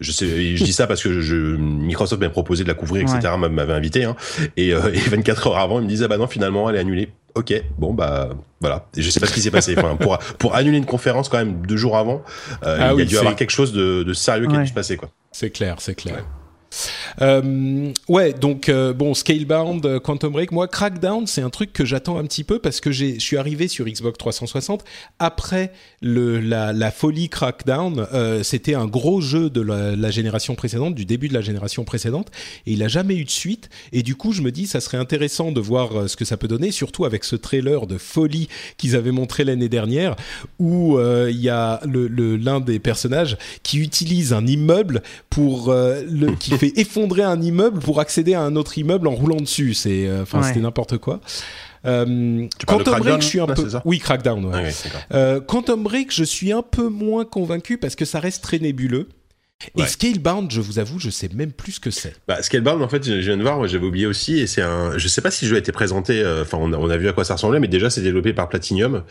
C: Je sais, je dis ça parce que je, Microsoft m'a proposé de la couvrir, etc. m'a- m'avait invité, hein, et, euh, et 24 heures avant, ils me disaient ah bah non, finalement, elle est annulée. Ok, bon bah voilà. Et je sais pas ce qui s'est passé. Enfin, pour pour annuler une conférence quand même deux jours avant, euh,
A: Ah
C: il y a dû avoir quelque chose de, de sérieux qui a dû se passer quoi.
A: C'est clair, c'est clair. Euh, ouais, donc euh, bon, Scalebound, euh, Quantum Break, moi, Crackdown, c'est un truc que j'attends un petit peu parce que je suis arrivé sur Xbox 360 après le, la, folie Crackdown. C'était un gros jeu de la, génération précédente, du début de la génération précédente, et il a jamais eu de suite. Et du coup, je me dis, ça serait intéressant de voir ce que ça peut donner, surtout avec ce trailer de folie qu'ils avaient montré l'année dernière, où il y a le, le- l'un des personnages qui utilise un immeuble pour le, effondrer un immeuble pour accéder à un autre immeuble en roulant dessus. C'est, euh,
B: Ouais.
A: c'était n'importe quoi. Euh,
C: Tu
A: Quantum
C: Crackdown,
A: Break, je suis un
C: là,
A: peu. Oui, Crackdown. ouais.
C: Ah.
A: Euh, Quantum Break, je suis un peu moins convaincu parce que ça reste très nébuleux. Et
C: Ouais.
A: Scalebound, je vous avoue, je sais même plus ce que c'est.
C: Bah, Scalebound, en fait, je viens de voir, moi, j'avais oublié aussi, et c'est un, je sais pas si le jeu a été présenté, euh, enfin, on, a, on a vu à quoi ça ressemblait, mais déjà, c'est développé par Platinum,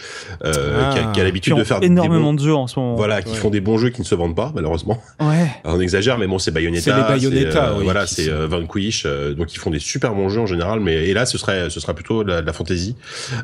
C: euh,
A: Ah.
C: qui a, qui a l'habitude de faire des
B: énormément
C: bons-
B: de jeux en ce moment.
C: voilà, qui
A: Ouais.
C: font des bons jeux qui ne se vendent pas, malheureusement.
B: Ouais.
C: Alors, on exagère, mais bon, c'est Bayonetta.
A: C'est les Bayonetta,
C: euh,
A: oui,
C: Voilà, c'est euh, Vanquish, euh, donc ils font des super bons jeux en général, mais et là, ce serait, ce sera plutôt de la, de la fantasy.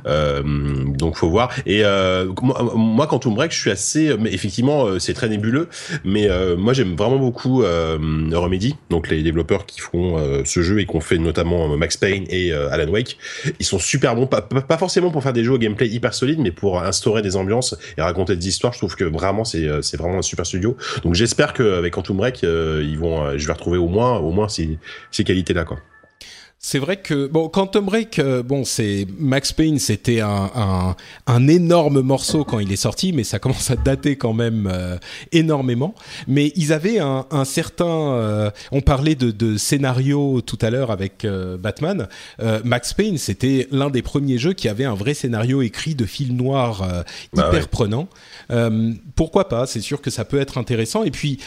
C: Euh, donc, faut voir. Et euh, moi, moi, Quantum Break, je suis assez, mais effectivement, c'est très nébuleux, mais euh, moi, j'aime vraiment beaucoup euh, Remedy, donc les développeurs qui font euh, ce jeu et qui ont fait notamment euh, Max Payne et Alan Wake. Ils sont super bons, pas, forcément pour faire des jeux au gameplay hyper solide, mais pour instaurer des ambiances et raconter des histoires. Je trouve que vraiment, c'est vraiment un super studio. Donc j'espère qu'avec Quantum Break, ils vont, je vais retrouver au moins, ces, qualités-là, quoi.
A: C'est vrai que bon, Quantum Break, euh, bon, c'est Max Payne, c'était un, un, un énorme morceau quand il est sorti, mais ça commence à dater quand même euh, énormément. Mais ils avaient un, un certain, euh, on parlait de, de scénario tout à l'heure avec euh, Batman. Euh, Max Payne, c'était l'un des premiers jeux qui avait un vrai scénario écrit de fil noir euh,
C: Bah
A: hyper
C: ouais.
A: prenant. Euh, pourquoi pas C'est sûr que ça peut être intéressant. Et puis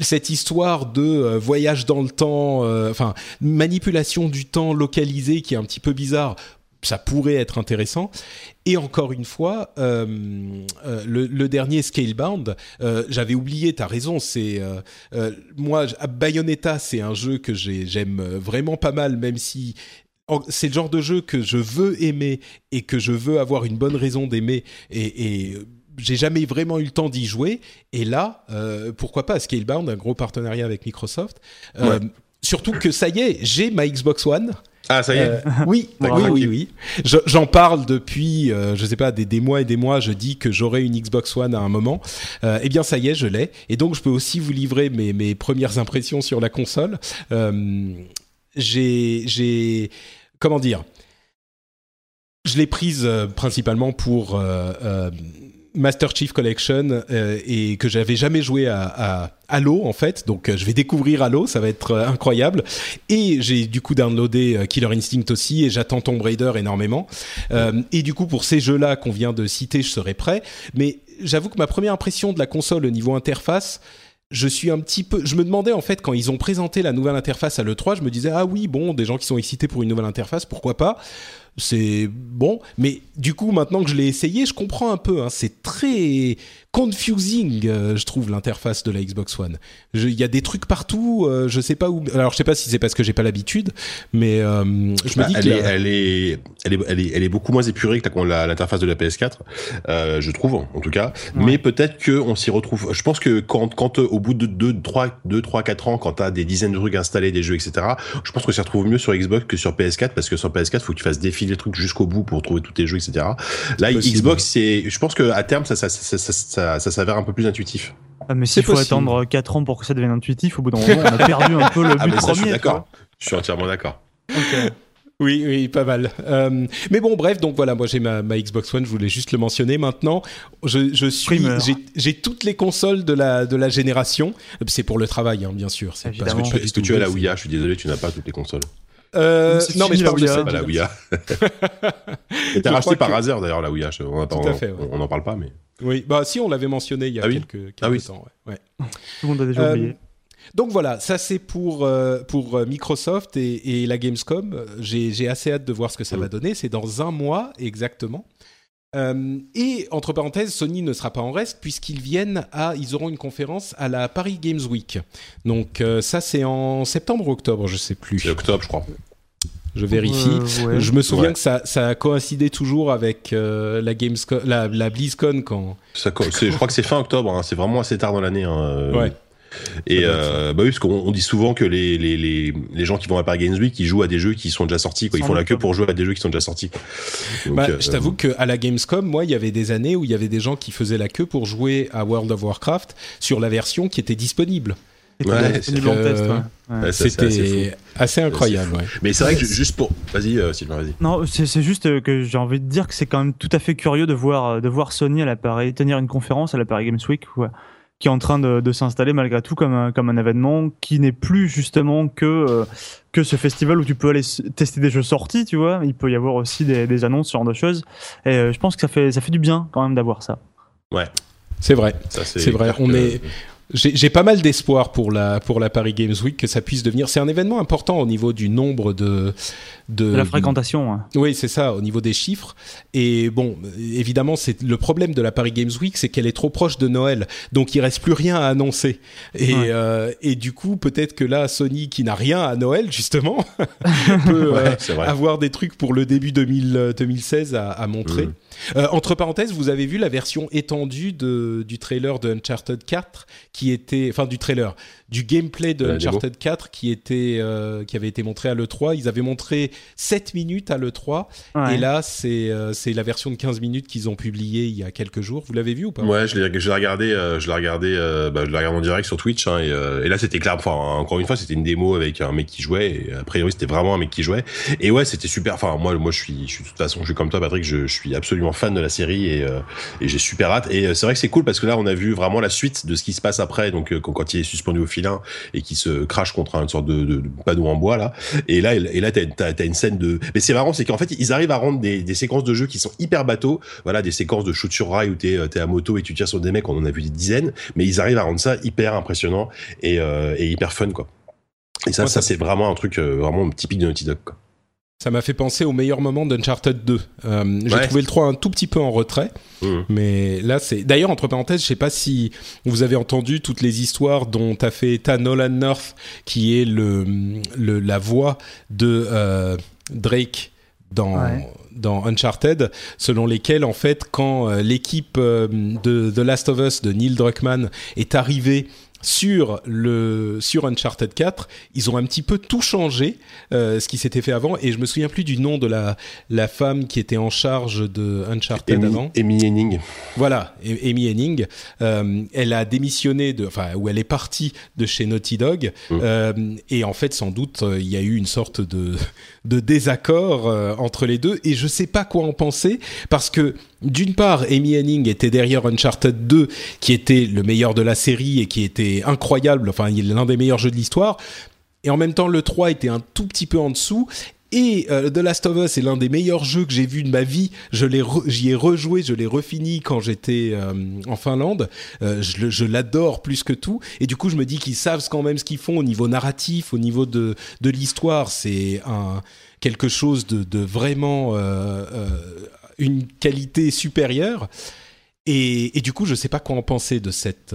A: cette histoire de euh, voyage dans le temps, euh, enfin manipulation du temps localisé qui est un petit peu bizarre, ça pourrait être intéressant. Et encore une fois, euh, le, dernier Scalebound, j'avais oublié, t'as raison, c'est moi Bayonetta, c'est un jeu que j'ai- j'aime vraiment pas mal, même si c'est le genre de jeu que je veux aimer et que je veux avoir une bonne raison d'aimer et, et j'ai jamais vraiment eu le temps d'y jouer. Et là, euh, pourquoi pas Scalebound, un gros partenariat avec Microsoft. Euh, Surtout que ça y est, j'ai ma Xbox One.
C: Ah, ça y est.
A: Euh, oui, oui, oui, oui. Je- J'en parle depuis, euh, je sais pas, des, des mois et des mois. Je dis que j'aurai une Xbox One à un moment. Euh, eh bien, ça y est, je l'ai. Et donc, je peux aussi vous livrer mes, mes premières impressions sur la console. Euh, j'ai, j'ai, comment dire? Je l'ai prise euh, principalement pour euh, euh, Master Chief Collection euh, et que j'avais jamais joué à, Halo en fait. Donc, euh, je vais découvrir Halo. Ça va être euh, incroyable. Et j'ai du coup downloadé Killer Instinct aussi et j'attends Tomb Raider énormément. Et du coup, pour ces jeux-là qu'on vient de citer, je serai prêt. Mais j'avoue que ma première impression de la console au niveau interface, je suis un petit peu. Je me demandais en fait quand ils ont présenté la nouvelle interface à l'E3, je me disais ah oui bon des gens qui sont excités pour une nouvelle interface, pourquoi pas? C'est bon, mais du coup, maintenant que je l'ai essayé, je comprends un peu. Hein. c'est très confusing, euh, je trouve, l'interface de la Xbox One. Il y a des trucs partout, euh, je sais pas où. Alors, je sais pas si c'est parce que j'ai pas l'habitude, mais euh, je me
C: Bah,
A: dis
C: elle,
A: que
C: est, elle, est, elle, est, elle, est, elle est beaucoup moins épurée que la- l'interface de la PS4, euh, je trouve, en tout cas. Mais peut-être qu'on s'y retrouve. Je pense que quand, quand euh, au bout de 2, 3, 2, 3 4 ans, quand t'as des dizaines de trucs installés, des jeux, etc., je pense qu'on s'y retrouve mieux sur Xbox que sur PS4, parce que sur PS4, faut que tu fasses défiler le truc jusqu'au bout pour trouver tous tes jeux, etc. Là,
A: possible.
C: Xbox, c'est, je pense que à terme, ça, ça, ça, ça, ça, ça s'avère un peu plus intuitif.
B: Ah, mais
A: C'est
B: s'il faut
A: possible.
B: attendre 4 ans pour que ça devienne intuitif, au bout d'un moment, on a perdu un peu le but
C: Ah, mais ça, je suis
B: premier.
C: d'accord. Je suis entièrement d'accord.
A: Oui, oui, pas mal. Euh, mais bon, bref, donc voilà, moi j'ai ma, ma Xbox One, je voulais juste le mentionner. Maintenant, je, je suis, j'ai- j'ai toutes les consoles de la de la génération. C'est pour le travail, hein, bien sûr. C'est.
C: Est-ce que tu, est-ce que tu as la Ouya? Je suis désolé, tu n'as pas toutes les consoles.
A: Euh,
B: C'est
A: non, mais je parle
B: la
A: de de
C: la Ouya. T'as racheté par
A: que-
C: Razer d'ailleurs la Ouya. On
A: Tout à fait, ouais.
C: n'en parle pas, mais.
A: Oui, bah si, on l'avait mentionné il y a
C: Ah oui
A: quelques, quelques
C: Ah oui.
A: temps. ouais, ouais.
B: Tout le monde a déjà
A: Euh,
B: oublié.
A: Donc voilà, ça c'est pour, euh, pour euh, Microsoft et, et la Gamescom. J'ai j'ai assez hâte de voir ce que ça
C: Mm.
A: va donner. C'est dans un mois exactement. Euh, et entre parenthèses, Sony ne sera pas en reste puisqu'ils viennent à, ils auront une conférence à la Paris Games Week. Donc euh, ça c'est en septembre ou octobre, je sais plus.
C: C'est octobre, je crois.
A: Je vérifie.
B: Euh, ouais.
A: Je me souviens
C: Ouais.
A: que ça, ça a coïncidé toujours avec euh, la Gamescom, la, la BlizzCon quand.
C: Ça je crois que c'est fin octobre. hein, C'est vraiment assez tard dans l'année. hein,
A: Ouais.
C: Et euh, bah oui, parce qu'on on dit souvent que les, les, les, les gens qui vont à Paris Games Week, ils jouent à des jeux qui sont déjà sortis. Quoi. Ils font la queue
B: pas.
C: pour jouer à des jeux qui sont déjà sortis. Donc,
A: Bah,
C: euh,
A: je t'avoue qu'à la Gamescom, moi, il y avait des années où il y avait des gens qui faisaient la queue pour jouer à World of Warcraft sur la version qui était disponible.
B: C'était
C: ouais,
B: disponible en
A: c'est-
B: test, ouais. Ouais.
C: ouais, ça, c'est assez
A: C'était assez incroyable. ouais.
C: Mais c'est vrai que ju- juste pour. Vas-y, euh, Sylvain, vas-y.
B: Non, c'est c'est juste euh, que j'ai envie de dire que c'est quand même tout à fait curieux de voir, de voir Sony à la Paris, tenir une conférence à la Paris Games Week ouais, qui est en train de, de s'installer malgré tout comme un, comme un événement qui n'est plus justement que, euh, que ce festival où tu peux aller tester des jeux sortis, tu vois. Il peut y avoir aussi des, des annonces, ce genre de choses. Et euh, je pense que ça fait, ça fait du bien quand même d'avoir ça.
A: C'est vrai. C'est vrai, on est- J'ai pas mal d'espoir pour la, pour la Paris Games Week que ça puisse devenir. C'est un événement important au niveau du nombre de. de
B: De la fréquentation. hein.
A: Oui, c'est ça, au niveau des chiffres. Et bon, évidemment, c'est le problème de la Paris Games Week, c'est qu'elle est trop proche de Noël, donc il reste plus rien à annoncer. Et,
B: Ouais.
A: euh, et du coup, peut-être que là, Sony, qui n'a rien à Noël justement, peut
C: Ouais,
A: euh, avoir des trucs pour le début 2000, euh, 2016 à, à montrer.
C: Mhm.
A: Euh, entre parenthèses, vous avez vu la version étendue du trailer de Uncharted 4, qui était, enfin du trailer, du gameplay de Uncharted 4 qui était, euh, qui avait été montré à l'E3. Ils avaient montré 7 minutes à l'E3.
B: Ouais.
A: Et là, c'est euh, c'est la version de 15 minutes qu'ils ont publiée il y a quelques jours. Vous l'avez vu ou pas?
C: Ouais, je l'ai je l'ai regardé, euh, je l'ai regardé, euh, bah, je l'ai regardé en direct sur Twitch, hein, et, euh, et là c'était clair. Enfin, encore une fois, c'était une démo avec un mec qui jouait. Et a priori, c'était vraiment un mec qui jouait. Et ouais, c'était super. Enfin, moi, moi, je suis, je suis de toute façon, je suis comme toi, Patrick. Je, je suis absolument fan de la série et, euh, et j'ai super hâte. Et euh, c'est vrai que c'est cool parce que là, on a vu vraiment la suite de ce qui se passe après. Donc, euh, quand, quand il est suspendu au filin et qui se crache contre une sorte de, de, de panneau en bois là. Et là, et là, t'as, t'as une scène de. Mais c'est marrant, c'est qu'en fait, ils arrivent à rendre des, des séquences de jeu qui sont hyper bateaux. Voilà, des séquences de shoot sur rail où t'es, t'es à moto et tu tires sur des mecs. On en a vu des dizaines, mais ils arrivent à rendre ça hyper impressionnant et, euh, et hyper fun quoi. Et ça, ça- c'est vraiment un truc euh, vraiment typique de Naughty Dog. Quoi.
A: Ça m'a fait penser au meilleur moment d'Uncharted 2. Euh, J'ai
C: Ouais.
A: trouvé le 3 un tout petit peu en retrait.
C: Mhm.
A: Mais là, c'est. D'ailleurs, entre parenthèses, je sais pas si vous avez entendu toutes les histoires dont a fait état Nolan North, qui est le, le la voix de euh, Drake dans
B: Ouais.
A: dans Uncharted, selon lesquelles en fait, quand euh, l'équipe euh, de The Last of Us de Neil Druckmann est arrivée sur le sur Uncharted 4, ils ont un petit peu tout changé euh, ce qui s'était fait avant et je me souviens plus du nom de la la femme qui était en charge de Uncharted avant.
C: Amy, Henning.
A: Voilà, A- Amy Henning, euh, elle a démissionné de, enfin, où elle est partie de chez Naughty Dog,
C: Mm.
A: euh, et en fait, sans doute, il y a eu une sorte de de désaccord entre les deux, et je sais pas quoi en penser, parce que d'une part, Amy Henning était derrière Uncharted 2, qui était le meilleur de la série et qui était incroyable, enfin, il est l'un des meilleurs jeux de l'histoire. Et en même temps, le 3 était un tout petit peu en dessous. Et euh, The Last of Us est l'un des meilleurs jeux que j'ai vu de ma vie. Je l'ai, j'y ai rejoué, je l'ai refini quand j'étais euh, en Finlande. Euh, je, l'adore plus que tout. Et du coup, je me dis qu'ils savent quand même ce qu'ils font au niveau narratif, au niveau de de l'histoire. C'est quelque chose de, de vraiment une qualité supérieure. Et, et, du coup, je sais pas quoi en penser de cette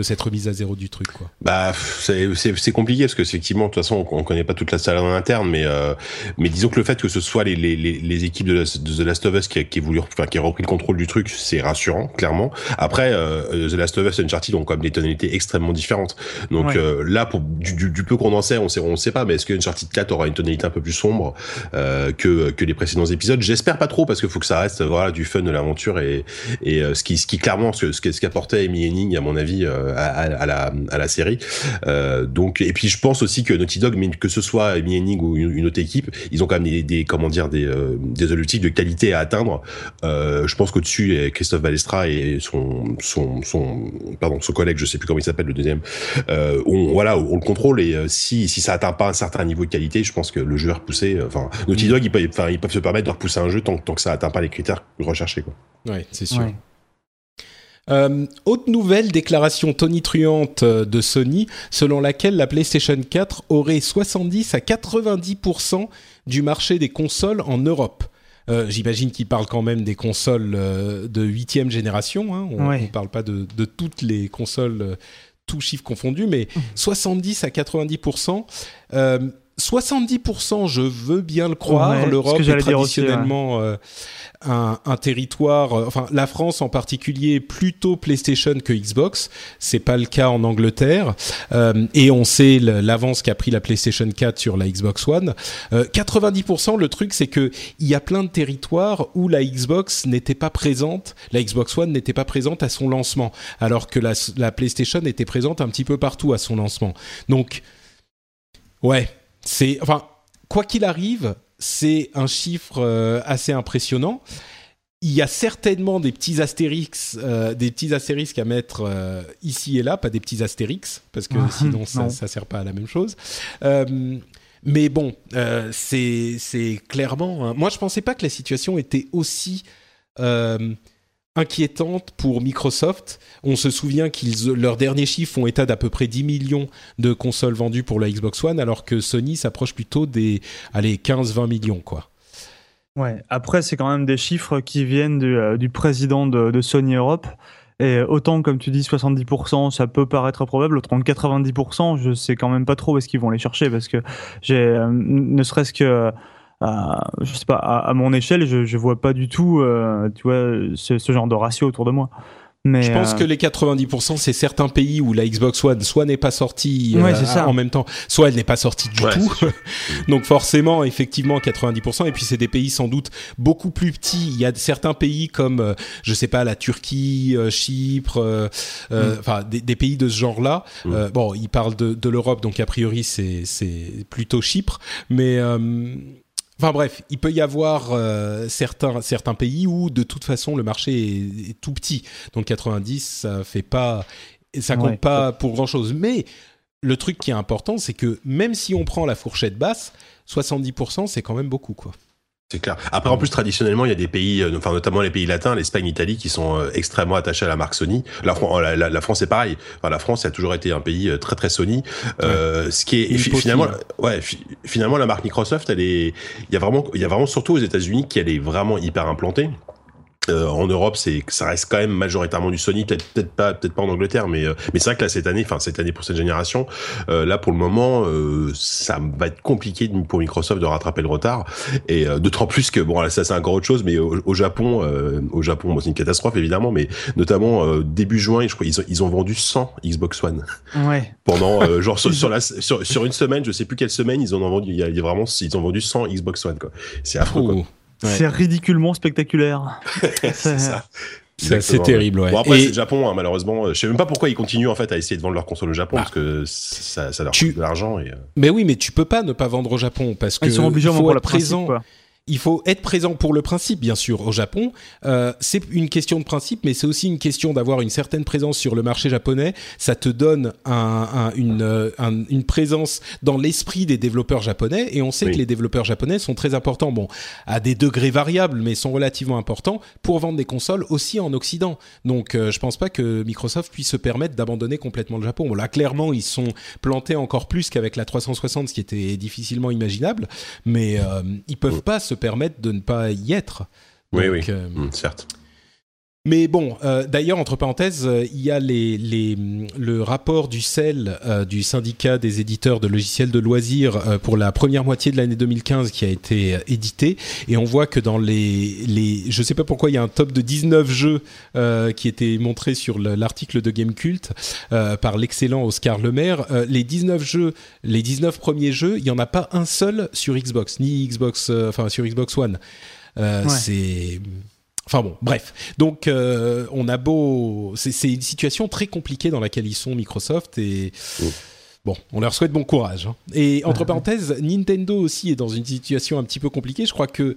A: de cette remise à zéro du truc quoi.
C: Bah c'est compliqué parce que effectivement de toute façon on, connaît pas toute la salle en interne mais euh, mais disons que le fait que ce soit les les, les équipes de, The Last of Us qui qui voulu enfin qui a repris le contrôle du truc c'est rassurant clairement. Après euh, The Last of Us et Uncharted ont quand même des tonalités extrêmement différentes. Donc euh, là pour du, du, peu qu'on en sait on sait on sait pas mais est-ce que Uncharted 4 aura une tonalité un peu plus sombre euh, que que les précédents épisodes? J'espère pas trop parce qu'il faut que ça reste voilà du fun de l'aventure et et ce qui ce qui clairement ce ce qu'apportait Amy Henning à mon avis à, la, à la série. Euh, donc et puis je pense aussi que Naughty Dog, que ce soit Hennig ou une, autre équipe, ils ont quand même des, comment dire des, euh, des objectifs de qualité à atteindre. Euh, je pense qu'au-dessus, Christophe Balestra et son son son pardon son collègue, je sais plus comment il s'appelle le deuxième, euh, on voilà on le contrôle et si si ça atteint pas un certain niveau de qualité, je pense que le jeu est repoussé. Enfin Naughty Dog, ils peuvent, enfin ils peuvent se permettre de repousser un jeu tant, tant que ça atteint pas les critères recherchés quoi.
A: Ouais, c'est sûr. Euh, autre nouvelle, déclaration tonitruante euh, de Sony, selon laquelle la PlayStation 4 aurait 70 à 90% du marché des consoles en Europe. Euh, J'imagine qu'il parle quand même des consoles euh, de huitième génération. Hein. On ne parle pas de, de, toutes les consoles, euh, tout chiffre confondu, mais 70 à 90%. 70%, je veux bien le croire. L'Europe est traditionnellement un, un territoire, euh, enfin la France en particulier, plutôt PlayStation que Xbox. C'est pas le cas en Angleterre. Euh, et on sait l'avance qu'a pris la PlayStation 4 sur la Xbox One. Euh, 90%, le truc, c'est que il y a plein de territoires où la Xbox n'était pas présente, la Xbox One n'était pas présente à son lancement, alors que la, la PlayStation était présente un petit peu partout à son lancement. Donc, ouais, c'est, enfin, quoi qu'il arrive, c'est un chiffre euh, assez impressionnant. Il y a certainement des petits astérix, euh, des petits astérisques à mettre euh, ici et là, pas des petits astérix, parce que ah, sinon ça, ça sert pas à la même chose. mais bon, c'est clairement. Moi, je pensais pas que la situation était aussi inquiétante pour Microsoft. On se souvient qu'ils leurs derniers chiffres font état d'à peu près 10 millions de consoles vendues pour la Xbox One, alors que Sony s'approche plutôt des allez 15-20 millions quoi.
B: Ouais. Après, c'est quand même des chiffres qui viennent du, euh, président de, Sony Europe. Et autant, comme tu dis, 70%, ça peut paraître probable, autant 90%, je sais quand même pas trop où est-ce qu'ils vont les chercher, parce que euh, ne serait-ce que je sais pas, à, mon échelle, je, je vois pas du tout, euh, tu vois, ce, ce, genre de ratio autour de moi.
A: Mais je pense euh, que les 90%, c'est certains pays où la Xbox One soit n'est pas sortie euh, en même temps, soit elle n'est pas sortie du tout. Donc forcément, effectivement, 90%. Et puis c'est des pays sans doute beaucoup plus petits. Il y a certains pays comme, je sais pas, la Turquie, Chypre, mm. enfin des, des, pays de ce genre-là. Mm. bon, ils parlent de, de l'Europe, donc a priori c'est c'est plutôt Chypre, mais Enfin bref, il peut y avoir euh, certains, certains pays où de toute façon le marché est, tout petit. Donc 90, ça fait pas, ça compte pas pour grand chose. Mais le truc qui est important, c'est que même si on prend la fourchette basse, 70%, c'est quand même beaucoup, quoi.
C: C'est clair. Après, en plus, traditionnellement, il y a des pays, euh, enfin notamment les pays latins, l'Espagne, l'Italie, qui sont euh, extrêmement attachés à la marque Sony. La, la, la, France, c'est pareil. Enfin, la France a toujours été un pays euh, très très Sony. Euh, ce qui est finalement, ouais, finalement, la marque Microsoft, elle est, il y a vraiment, il y a vraiment surtout aux États-Unis qu'elle est vraiment hyper implantée. Euh, en Europe, c'est ça reste quand même majoritairement du Sony, peut-être peut-être pas peut-être pas en Angleterre, mais euh, mais c'est vrai que là cette année, enfin cette année pour cette génération, euh, là pour le moment, ça va être compliqué pour Microsoft de rattraper le retard et d'autant plus que bon ça c'est encore autre chose, mais au, Japon, au Japon, bon, c'est une catastrophe évidemment, mais notamment début juin, je crois ils ont, ils ont vendu 100 Xbox One.
B: Ouais.
C: Pendant genre sur, la sur, sur, une semaine, je sais plus quelle semaine, ils en ont vendu, il y a vraiment ils ont vendu 100 Xbox One quoi. C'est affreux. Quoi.
B: C'est ridiculement spectaculaire.
C: c'est ça.
A: C'est terrible, ouais.
C: Bon, après, c'est le Japon, hein, malheureusement. Je sais même pas pourquoi ils continuent, en fait, à essayer de vendre leur console au Japon, bah, parce que ça, ça leur coûte de l'argent. Et... Euh.
A: Mais oui, mais tu peux pas ne pas vendre au Japon, parce que.
B: Ils sont obligés être présent.
A: Il faut être présent pour le principe, bien sûr, au Japon. Euh, c'est une question de principe, mais c'est aussi une question d'avoir une certaine présence sur le marché japonais. Ça te donne un, une, euh, une présence dans l'esprit des développeurs japonais, et on sait que les développeurs japonais sont très importants, bon, à des degrés variables, mais sont relativement importants pour vendre des consoles aussi en Occident. Donc, euh, je pense pas que Microsoft puisse se permettre d'abandonner complètement le Japon. Bon, là, clairement, ils sont plantés encore plus qu'avec la 360, ce qui était difficilement imaginable, mais euh, ils peuvent pas se permettre de ne pas y être.
C: oui, oui, euh, mm, certes.
A: Mais bon, euh, d'ailleurs, entre parenthèses, euh, il y a les, les, le rapport du CEL, euh, du syndicat des éditeurs de logiciels de loisirs, pour la première moitié de l'année 2015 qui a été édité. Et on voit que dans les... les je sais pas pourquoi, il y a un top de 19 jeux qui était montré sur l'article de Gamecult par l'excellent Oscar Lemaire. les 19 jeux, les 19 premiers jeux, il n'y en a pas un seul sur Xbox, ni Xbox, enfin sur Xbox One. C'est Enfin bon, bref. Donc euh, on a beau, c'est une situation très compliquée dans laquelle ils sont Microsoft et mm. bon, on leur souhaite bon courage. Hein. Et entre parenthèses, Nintendo aussi est dans une situation un petit peu compliquée. Je crois que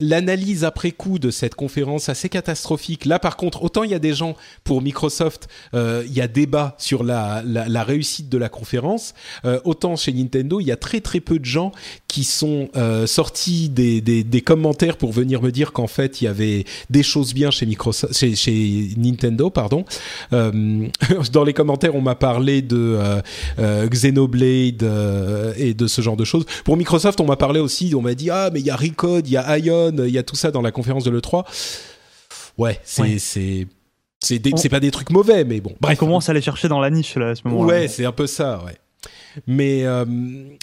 A: l'analyse après coup de cette conférence assez catastrophique. Là, par contre, autant il y a des gens pour Microsoft, euh, il y a débat sur la, réussite de la conférence, euh, autant chez Nintendo, il y a très très peu de gens qui sont euh, sortis des, commentaires pour venir me dire qu'en fait il y avait des choses bien chez Microsoft, chez, Nintendo, pardon. dans les commentaires, on m'a parlé de Xenoblade et de ce genre de choses. Pour Microsoft, on m'a parlé aussi, on m'a dit ah mais il y a Recode, il y a Il y a tout ça dans la conférence de l'E3. Ouais, c'est. c'est c'est pas des trucs mauvais, mais bon.
B: Bref. On commence à les chercher dans la niche là, à ce moment-là.
A: Ouais, c'est un peu ça, ouais. Mais, euh,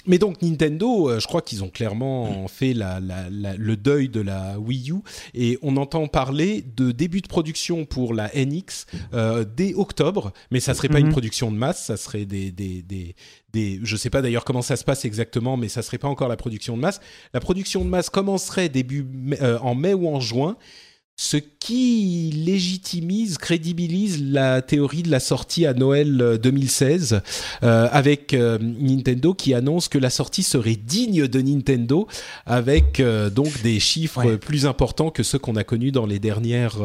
A: mais donc Nintendo, euh, je crois qu'ils ont clairement fait la, le deuil de la Wii U et on entend parler de début de production pour la NX euh, dès octobre, mais ça serait pas une mhm. production de masse, ça serait des, des, des, des je sais pas d'ailleurs comment ça se passe exactement, mais ça serait pas encore la production de masse. La production de masse commencerait début en mai ou en juin ce qui légitimise, crédibilise la théorie de la sortie à Noël 2016 euh, euh, avec euh, Nintendo qui annonce que la sortie serait digne de Nintendo avec donc des chiffres plus importants que ceux qu'on a connus dans les dernières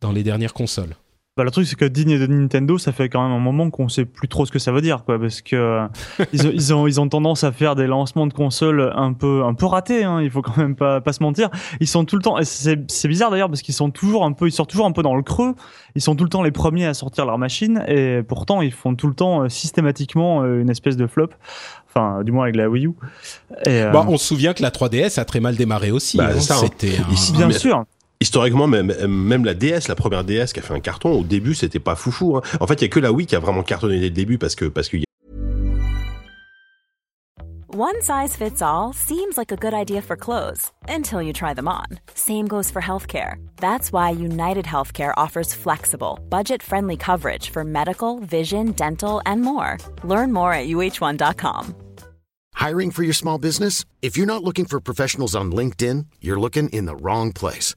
A: dans les dernières consoles.
B: Bah, le truc, c'est que digne de Nintendo, ça fait quand même un moment qu'on sait plus trop ce que ça veut dire, quoi, parce que euh, ils, ont, ils ont tendance à faire des lancements de consoles un peu, un peu ratés. Hein, il faut quand même pas, pas se mentir. Ils sont tout le temps. C'est bizarre d'ailleurs parce qu'ils sont toujours un peu, ils sortent toujours un peu dans le creux. Ils sont tout le temps les premiers à sortir leur machine et pourtant ils font tout le temps euh, systématiquement euh, une espèce de flop. Enfin, du moins avec la Wii U.
A: Et, bah, on se souvient que la 3DS a très mal démarré aussi.
C: Bah, hein. C'était
B: bien sûr
C: historiquement, même, même la DS, la première DS qui a fait un carton, au début, c'était pas foufou. Hein. En fait, il y a que la Wii qui a vraiment cartonné dès le début parce que parce qu'il y a
D: One size fits all seems like a good idea for clothes until you try them on. Same goes for healthcare. That's why United Healthcare offers flexible, budget-friendly coverage for medical, vision, dental, and more. Learn more at uh1.com.
E: Hiring for your small business? If you're not looking for professionals on LinkedIn, you're looking in the wrong place.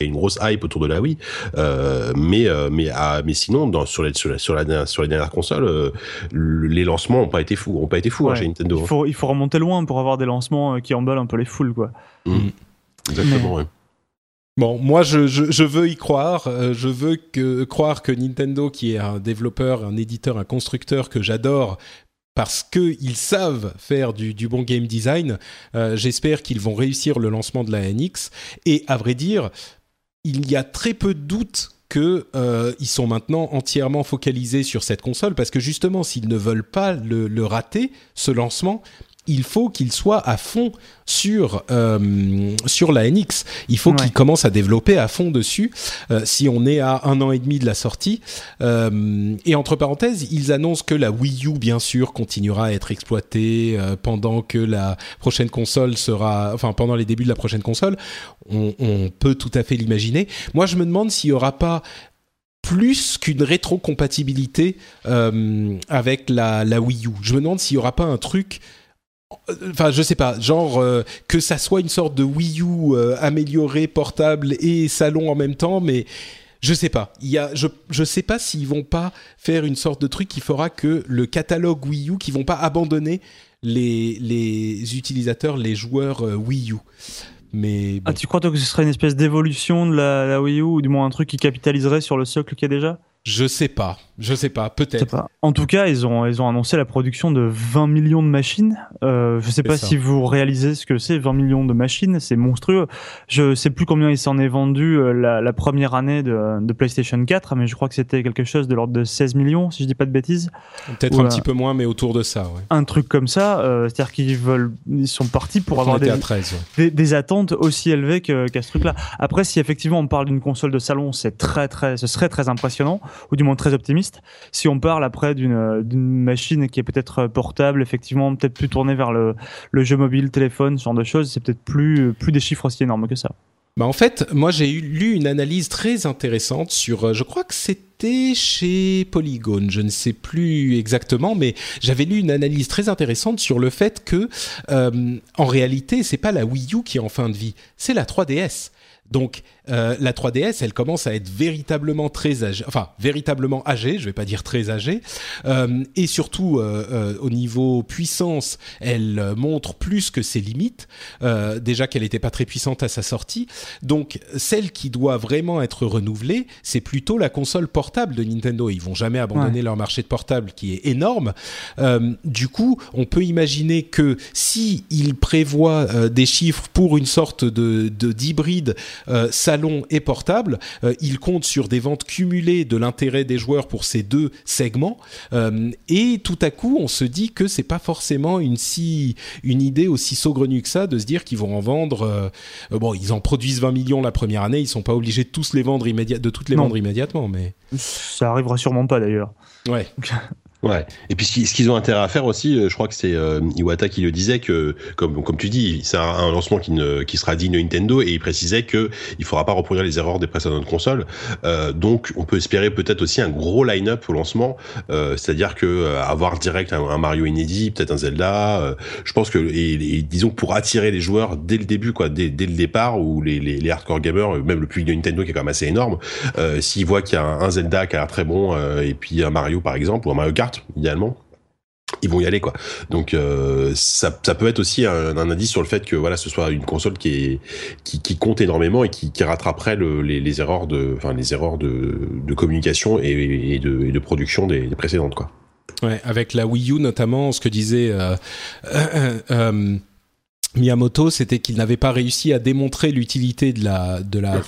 C: Il y a une grosse hype autour de la Wii, euh, mais euh, mais ah, mais sinon dans sur les sur la sur, la, sur les dernières consoles, euh, les lancements ont pas été fous, ont pas été fous hein, chez Nintendo.
B: Il hein. faut il faut remonter loin pour avoir des lancements qui emballent un peu les foules quoi.
C: Mmh. Exactement. Ouais.
A: Bon, moi je, je, je, veux y croire. je veux que, croire que Nintendo, qui est un développeur, un éditeur, un constructeur que j'adore, parce qu'ils savent faire du, du, bon game design, j'espère qu'ils vont réussir le lancement de la NX. Et à vrai dire, il y a très peu de doutes qu'ils euh, sont maintenant entièrement focalisés sur cette console parce que justement s'ils ne veulent pas le, rater ce lancement il faut qu'il soit à fond sur euh, sur la NX. Il faut qu'il commence à développer à fond dessus. Euh, si on est à un an et demi de la sortie, euh, et entre parenthèses, ils annoncent que la Wii U, bien sûr, continuera à être exploitée pendant que la prochaine console sera, enfin pendant les débuts de la prochaine console. On, on peut tout à fait l'imaginer. Moi, je me demande s'il y aura pas plus qu'une rétrocompatibilité avec la, la Wii U. Je me demande s'il y aura pas un truc Enfin, je sais pas, genre euh, que ça soit une sorte de Wii U euh, amélioré, portable et salon en même temps, mais je sais pas. Il y a, je, je sais pas s'ils vont pas faire une sorte de truc qui fera que le catalogue Wii U, qui vont pas abandonner les, les utilisateurs, les joueurs euh, Wii U. Mais
B: ah, tu crois toi que ce serait une espèce d'évolution de la, la Wii U ou du moins un truc qui capitaliserait sur le socle qu'il y a déjà?
A: Je sais pas. Je sais pas, peut-être.
B: En tout cas, ils ont, ils ont annoncé la production de 20 millions de machines. Euh, je sais pas si vous réalisez ce que c'est, 20 millions de machines, c'est monstrueux. Je sais plus combien il s'en est vendu euh, la, la, première année de, de, PlayStation 4, mais je crois que c'était quelque chose de l'ordre de 16 millions, si je dis pas de bêtises.
A: Peut-être un petit peu moins, mais autour de ça, ouais.
B: Un truc comme ça, euh, c'est-à-dire qu'ils veulent, ils sont partis pour avoir des,
A: 13,
B: des, des, attentes aussi élevées qu'à ce truc-là. Après, si effectivement on parle d'une console de salon, c'est très, très, ce serait très impressionnant, ou du moins très optimiste. Si on parle après d'une machine qui est peut-être portable, effectivement, peut-être plus tournée vers le, jeu mobile, téléphone, ce genre de choses, c'est peut-être plus, plus des chiffres aussi énormes que ça.
A: Bah en fait, moi j'ai lu une analyse très intéressante sur, euh, je crois que c'était chez Polygon, je ne sais plus exactement, mais j'avais lu une analyse très intéressante sur le fait que, euh, en réalité, c'est pas la Wii U qui est en fin de vie, c'est la 3DS. Donc euh, la 3DS, elle commence à être véritablement très âgée, enfin véritablement âgée, je vais pas dire très âgée, euh, et surtout euh, euh au niveau puissance, elle euh, montre plus que ses limites. Euh, déjà qu'elle n'était pas très puissante à sa sortie, donc celle qui doit vraiment être renouvelée, c'est plutôt la console portable de Nintendo. Ils vont jamais abandonner ouais. leur marché de portable qui est énorme. du coup, on peut imaginer que si ils prévoient des chiffres pour une sorte de d'hybride ça salon et portable, euh, il compte sur des ventes cumulées de l'intérêt des joueurs pour ces deux segments. Euh, et tout à coup, on se dit que c'est pas forcément une si une idée aussi saugrenue que ça de se dire qu'ils vont en vendre. Euh, bon, ils en produisent 20 millions la première année, ils sont pas obligés de tous les vendre immédiatement, de toutes les non. vendre immédiatement, mais
B: ça arrivera sûrement pas d'ailleurs.
A: Ouais.
C: Ouais. Et puis ce qu'ils ont intérêt à faire aussi, euh, je crois que c'est euh, Iwata qui le disait que, comme comme tu dis, c'est un, lancement qui ne qui sera digne de Nintendo et il précisait que il faudra pas reproduire les erreurs des précédentes consoles. Euh, donc on peut espérer peut-être aussi un gros line-up au lancement, euh, c'est-à-dire que euh, avoir direct un, un, Mario inédit, peut-être un Zelda. Euh, je pense que et, et, disons pour attirer les joueurs dès le début, quoi, dès, dès le départ, ou les, les, les hardcore gamers, même le public de Nintendo qui est quand même assez énorme, s'ils voient qu'il y a un, un, Zelda qui a l'air très bon et puis un Mario par exemple ou un Mario Kart idéalement ils vont y aller quoi. Donc euh, ça, ça, peut être aussi un, indice sur le fait que voilà ce soit une console qui qui, compte énormément et qui, rattraperait le, les, erreurs de enfin les erreurs de, communication et, de, production des, précédentes quoi.
A: Ouais, avec la Wii U notamment, ce que disait euh, euh Miyamoto, c'était qu'il n'avait pas réussi à démontrer l'utilité de la de la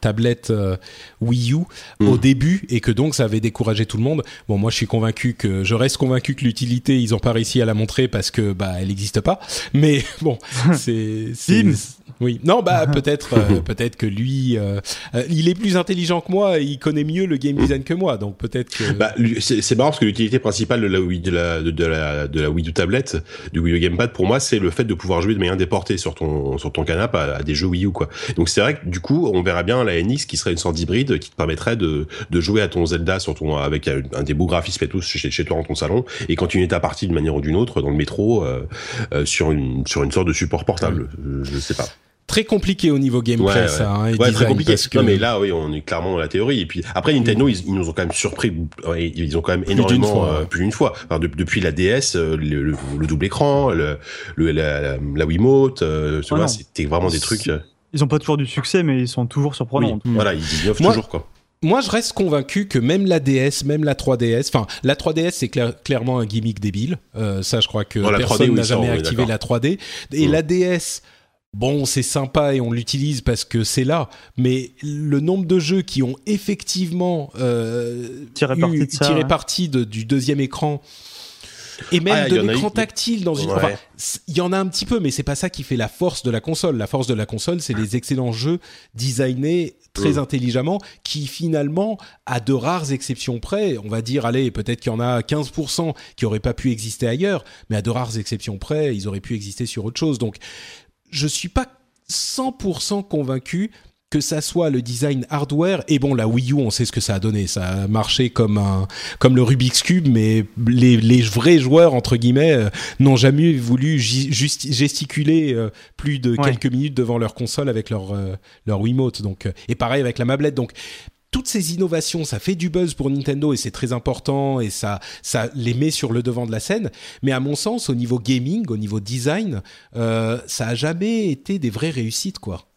A: tablette euh, Wii U mmh. au début et que donc ça avait découragé tout le monde. Bon, moi je suis convaincu que je reste convaincu que l'utilité ils ont pas réussi à la montrer parce que bah elle n'existe pas. Mais bon, c'est oui, non, bah peut-être, euh, peut-être que lui, euh, il est plus intelligent que moi, il connaît mieux le game design que moi, donc peut-être que.
C: Bah, c'est marrant parce que l'utilité principale de la Wii, de la, de, la, de la Wii U tablette, du Wii U gamepad, pour moi, c'est le fait de pouvoir jouer de manière déportée sur ton sur ton canapé à, à, des jeux Wii U, quoi. Donc c'est vrai que du coup, on verra bien la NX qui serait une sorte d'hybride qui te permettrait de, de jouer à ton Zelda sur ton avec un, un des beaux graphismes et tout chez, chez toi dans ton salon et continuer ta partie d'une manière ou d'une autre dans le métro euh, euh, sur une sur une sorte de support portable. Je, je sais pas
A: très compliqué au niveau gameplay
C: ouais,
A: ça hein,
C: et ouais, très compliqué. parce que... non mais là oui on est clairement dans la théorie. Et puis après Nintendo ils, ils nous ont quand même surpris. Ils ont quand même
A: plus
C: énormément
A: fois,
C: euh, plus d'une fois. Enfin, de, depuis la DS euh, le, le, le, double écran le, le la, la, la Wiimote euh, tu vois c'était vraiment des trucs
B: ils ont pas toujours du succès mais ils sont toujours surprenants.
C: oui, voilà ils innovent toujours quoi.
A: moi, je reste convaincu que même la DS, même la 3DS, enfin, la 3DS, c'est clair, clairement un gimmick débile. Euh, ça, je crois que oh, personne n'a jamais activé la 3D. Et mmh. la DS, bon, c'est sympa et on l'utilise parce que c'est là, mais le nombre de jeux qui ont effectivement euh,
B: tiré parti, de, ça,
A: tiré
B: ouais.
A: parti de, du deuxième écran, Et même
C: Ah,
A: de l'écran tactile dans une.
C: Ouais.
A: Enfin, c- il y en a un petit peu, mais c'est pas ça qui fait la force de la console. La force de la console, c'est les excellents jeux designés très
C: Mm.
A: intelligemment, qui finalement, à de rares exceptions près, on va dire, allez, peut-être qu'il y en a 15% qui auraient pas pu exister ailleurs, mais à de rares exceptions près, ils auraient pu exister sur autre chose. Donc, je suis pas 100% convaincu que ça soit le design hardware. Et bon la Wii U on sait ce que ça a donné. Ça a marché comme un comme le Rubik's cube mais les, les vrais joueurs entre guillemets euh, n'ont jamais voulu gesticuler euh, plus de
B: Ouais.
A: quelques minutes devant leur console avec leur euh, leur Wiimote. Donc et pareil avec la mablette. Donc toutes ces innovations, ça fait du buzz pour Nintendo et c'est très important et ça, ça les met sur le devant de la scène. Mais à mon sens, au niveau gaming, au niveau design, euh, ça a jamais été des vraies réussites, quoi.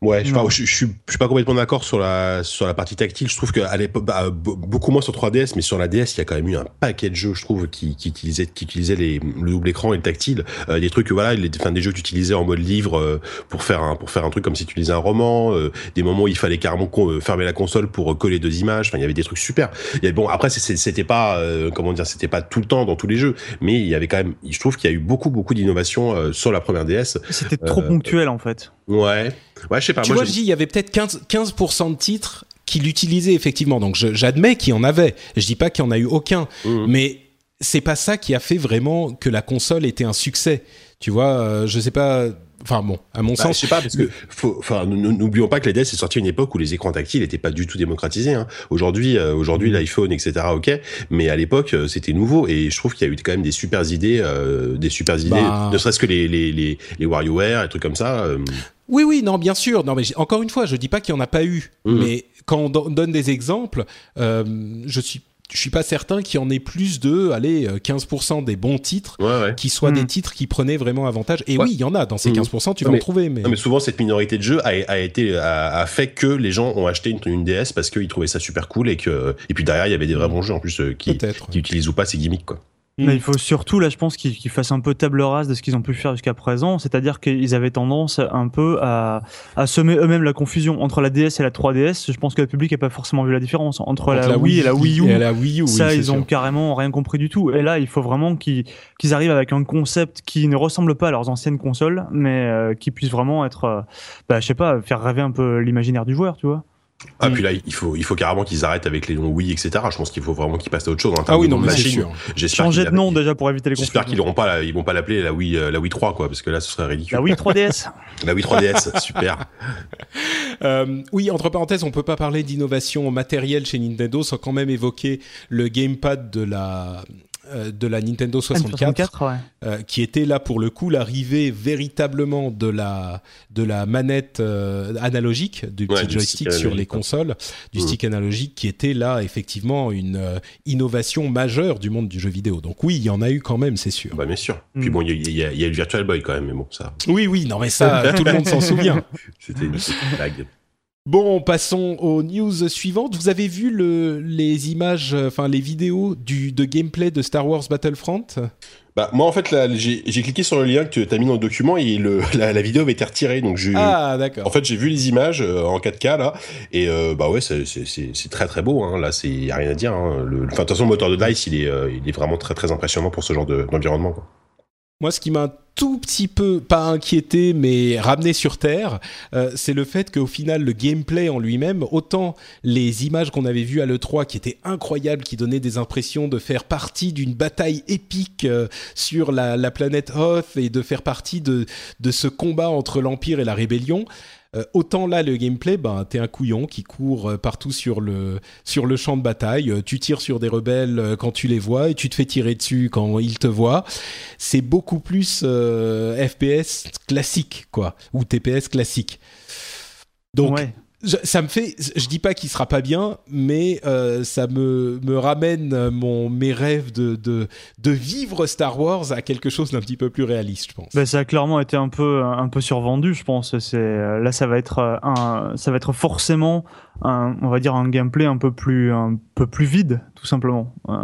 C: Ouais, je, suis, je suis pas complètement d'accord sur la sur la partie tactile. Je trouve qu'à l'époque, bah, be- beaucoup moins sur 3DS, mais sur la DS, il y a quand même eu un paquet de jeux, je trouve, qui, qui utilisaient qui utilisaient les, le double écran et le tactile. Euh, des trucs, voilà, les, enfin, des jeux que tu utilisais en mode livre euh, pour faire un pour faire un truc comme si tu lisais un roman. euh, des moments où il fallait carrément euh, fermer la console pour euh, coller deux images. Enfin, il y avait des trucs super. Bon, après, c'était pas euh, comment dire, c'était pas tout le temps dans tous les jeux, mais il y avait quand même. Je trouve qu'il y a eu beaucoup beaucoup d'innovations euh, sur la première DS.
B: C'était trop
C: Euh,
B: ponctuel en fait.
C: Ouais, ouais, je sais pas.
A: tu
C: moi,
A: vois, je dis, il y avait peut-être 15%, 15% de titres qui l'utilisaient effectivement. Donc j'admets qu'il y en avait. Je dis pas qu'il y en a eu aucun.
C: Mhm.
A: Mais c'est pas ça qui a fait vraiment que la console était un succès. Tu vois, euh, je sais pas. Enfin bon, à mon
C: Bah,
A: sens,
C: je sais pas parce que enfin, n'oublions pas que la DS est sortie à une époque où les écrans tactiles n'étaient pas du tout démocratisés. Hein. Aujourd'hui, euh, aujourd'hui, l'iPhone, etc. Ok, mais à l'époque, euh, c'était nouveau et je trouve qu'il y a eu quand même des super idées, euh, des super idées,
A: Bah.
C: ne serait-ce que les les les, les WarioWare, et trucs comme ça. Euh,
A: Oui, oui, non, bien sûr. Non, mais encore une fois, je dis pas qu'il y en a pas eu,
C: Mhm.
A: mais quand on don- donne des exemples, euh, je suis, je suis pas certain qu'il y en ait plus de, allez, euh, 15% des bons titres
C: ouais, ouais.
A: qui soient des titres qui prenaient vraiment avantage. Et
C: Ouais.
A: oui, il y en a dans ces
C: Mhm.
A: 15%, tu
C: Non,
A: vas
C: mais-
A: en trouver, mais,
C: Non, mais souvent cette minorité de jeux a, a été a, a fait que les gens ont acheté une, une DS parce qu'ils trouvaient ça super cool et que et puis derrière il y avait des vrais bons jeux en plus euh, qui qui utilisent ou pas ces gimmicks quoi.
A: Mm.
B: Mais il faut surtout, là, je pense qu'ils qu'ils fassent un peu table rase de ce qu'ils ont pu faire jusqu'à présent. C'est-à-dire qu'ils avaient tendance un peu à, à semer eux-mêmes la confusion entre la DS et la 3DS. Je pense que le public n'a pas forcément vu la différence entre, la, Wii et la Wii U.
A: et la Wii U, oui,
B: ça, ils ont
A: sûr.
B: carrément rien compris du tout. Et là, il faut vraiment qu'ils qu'ils arrivent avec un concept qui ne ressemble pas à leurs anciennes consoles, mais euh, qui puisse vraiment être, euh, bah, je sais pas, faire rêver un peu l'imaginaire du joueur, tu vois.
C: Ah
A: Mm.
C: puis là il faut il faut carrément qu'ils arrêtent avec les noms Wii etc. Je pense qu'il faut vraiment qu'ils passent à autre chose en
A: Ah
C: termes
A: oui,
C: de
A: non, mais c'est sûr.
C: J'espère
B: Changer de nom déjà pour éviter les
C: J'espère qu'ils l'auront pas, la- ils vont pas l'appeler la Wii, euh, la Wii 3 quoi, parce que là ce serait ridicule.
B: La Wii 3DS.
C: La Wii 3DS, super.
A: Euh, oui, entre parenthèses, on peut pas parler d'innovation matérielle chez Nintendo sans quand même évoquer le gamepad de la de la Nintendo 64,
B: N64, ouais.
A: euh, qui était là pour le coup l'arrivée véritablement de la de la manette euh, analogique du
C: Ouais,
A: petit
C: du
A: joystick
C: stick
A: sur les consoles, du
C: Mhm.
A: stick analogique qui était là effectivement une euh, innovation majeure du monde du jeu vidéo. Donc oui, il y en a eu quand même, c'est sûr.
C: Bah bien sûr. Puis
B: Mm.
C: bon, il y, y, y a le Virtual Boy quand même, mais bon ça,
A: Oui, oui, non mais ça, tout le monde s'en souvient.
C: c'était une petite blague.
A: Bon, passons aux news suivantes. Vous avez vu le, les images, euh, enfin les vidéos du, de gameplay de Star Wars Battlefront?
C: Bah moi en fait là, j'ai j'ai cliqué sur le lien que tu as mis dans le document et le, la, la vidéo avait été retirée donc j'ai
A: Ah, d'accord.
C: En fait, j'ai vu les images euh, en 4K là, et euh, bah ouais, c'est c'est- c'est c'est très très beau. Hein. Là, c'est y a rien à dire. Hein. Le, de toute façon, le moteur de Dice, il est euh, il est vraiment très très impressionnant pour ce genre de- d'environnement. quoi.
A: Moi, ce qui m'a tout petit peu, pas inquiété, mais ramené sur Terre, euh, c'est le fait qu'au final, le gameplay en lui-même, autant les images qu'on avait vues à l'E3 qui étaient incroyables, qui donnaient des impressions de faire partie d'une bataille épique euh, sur la, la planète Hoth et de faire partie de, de ce combat entre l'Empire et la Rébellion, euh, autant là, le gameplay, ben, t'es un couillon qui court euh, partout sur le, sur le champ de bataille, euh, tu tires sur des rebelles quand tu les vois et tu te fais tirer dessus quand ils te voient c'est beaucoup plus FPS classique, quoi, ou TPS classique. Donc. Je- ça me fait, je dis pas qu'il sera pas bien, mais euh, ça me, me ramène mon, mes rêves de, de, de vivre Star Wars à quelque chose d'un petit peu plus réaliste, je pense.
B: Ben, ça a clairement été un peu un peu survendu, je pense. C'est euh, là, ça va être euh, un, ça va être forcément un, on va dire un gameplay un peu plus un peu plus vide, tout simplement, Euh,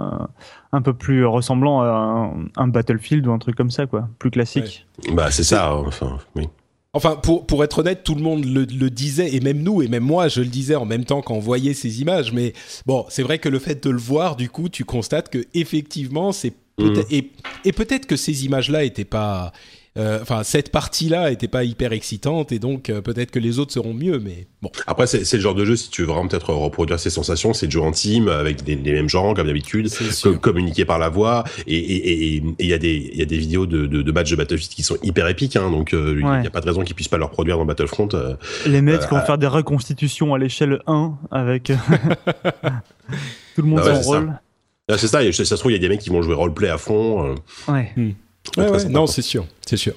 B: un peu plus ressemblant à un, un Battlefield ou un truc comme ça, quoi, plus classique.
C: Bah c'est ça. Enfin, oui.
A: Enfin, pour, pour être honnête, tout le monde le, le disait, et même nous, et même moi, je le disais en même temps quand on voyait ces images. Mais bon, c'est vrai que le fait de le voir, du coup, tu constates que effectivement, c'est Peut-être- Et, et peut-être que ces images-là étaient pas, enfin cette partie-là était pas hyper excitante et donc euh, peut-être que les autres seront mieux, mais bon.
C: Après, c'est c'est le genre de jeu, si tu veux vraiment peut-être reproduire ces sensations, c'est de jouer en team, avec des- les mêmes gens, comme d'habitude, communiquer par la voix, et et- et- et il y, a des- il y a des vidéos de, de, de matchs de Battlefield qui sont hyper épiques, hein, donc euh, il n'y
B: Ouais.
C: a pas de raison qu'ils puissent pas le reproduire dans Battlefront. euh.
B: Les mecs qui vont
C: Euh,
B: faire des reconstitutions à l'échelle 1 avec euh, tout le monde
C: Ah ouais,
B: son
C: c'est ça.
B: rôle.
C: Ah, c'est ça, et ça se trouve, il y a des mecs qui vont jouer roleplay à fond. euh.
B: Ouais.
A: Ouais, ouais, non, c'est sûr, c'est sûr.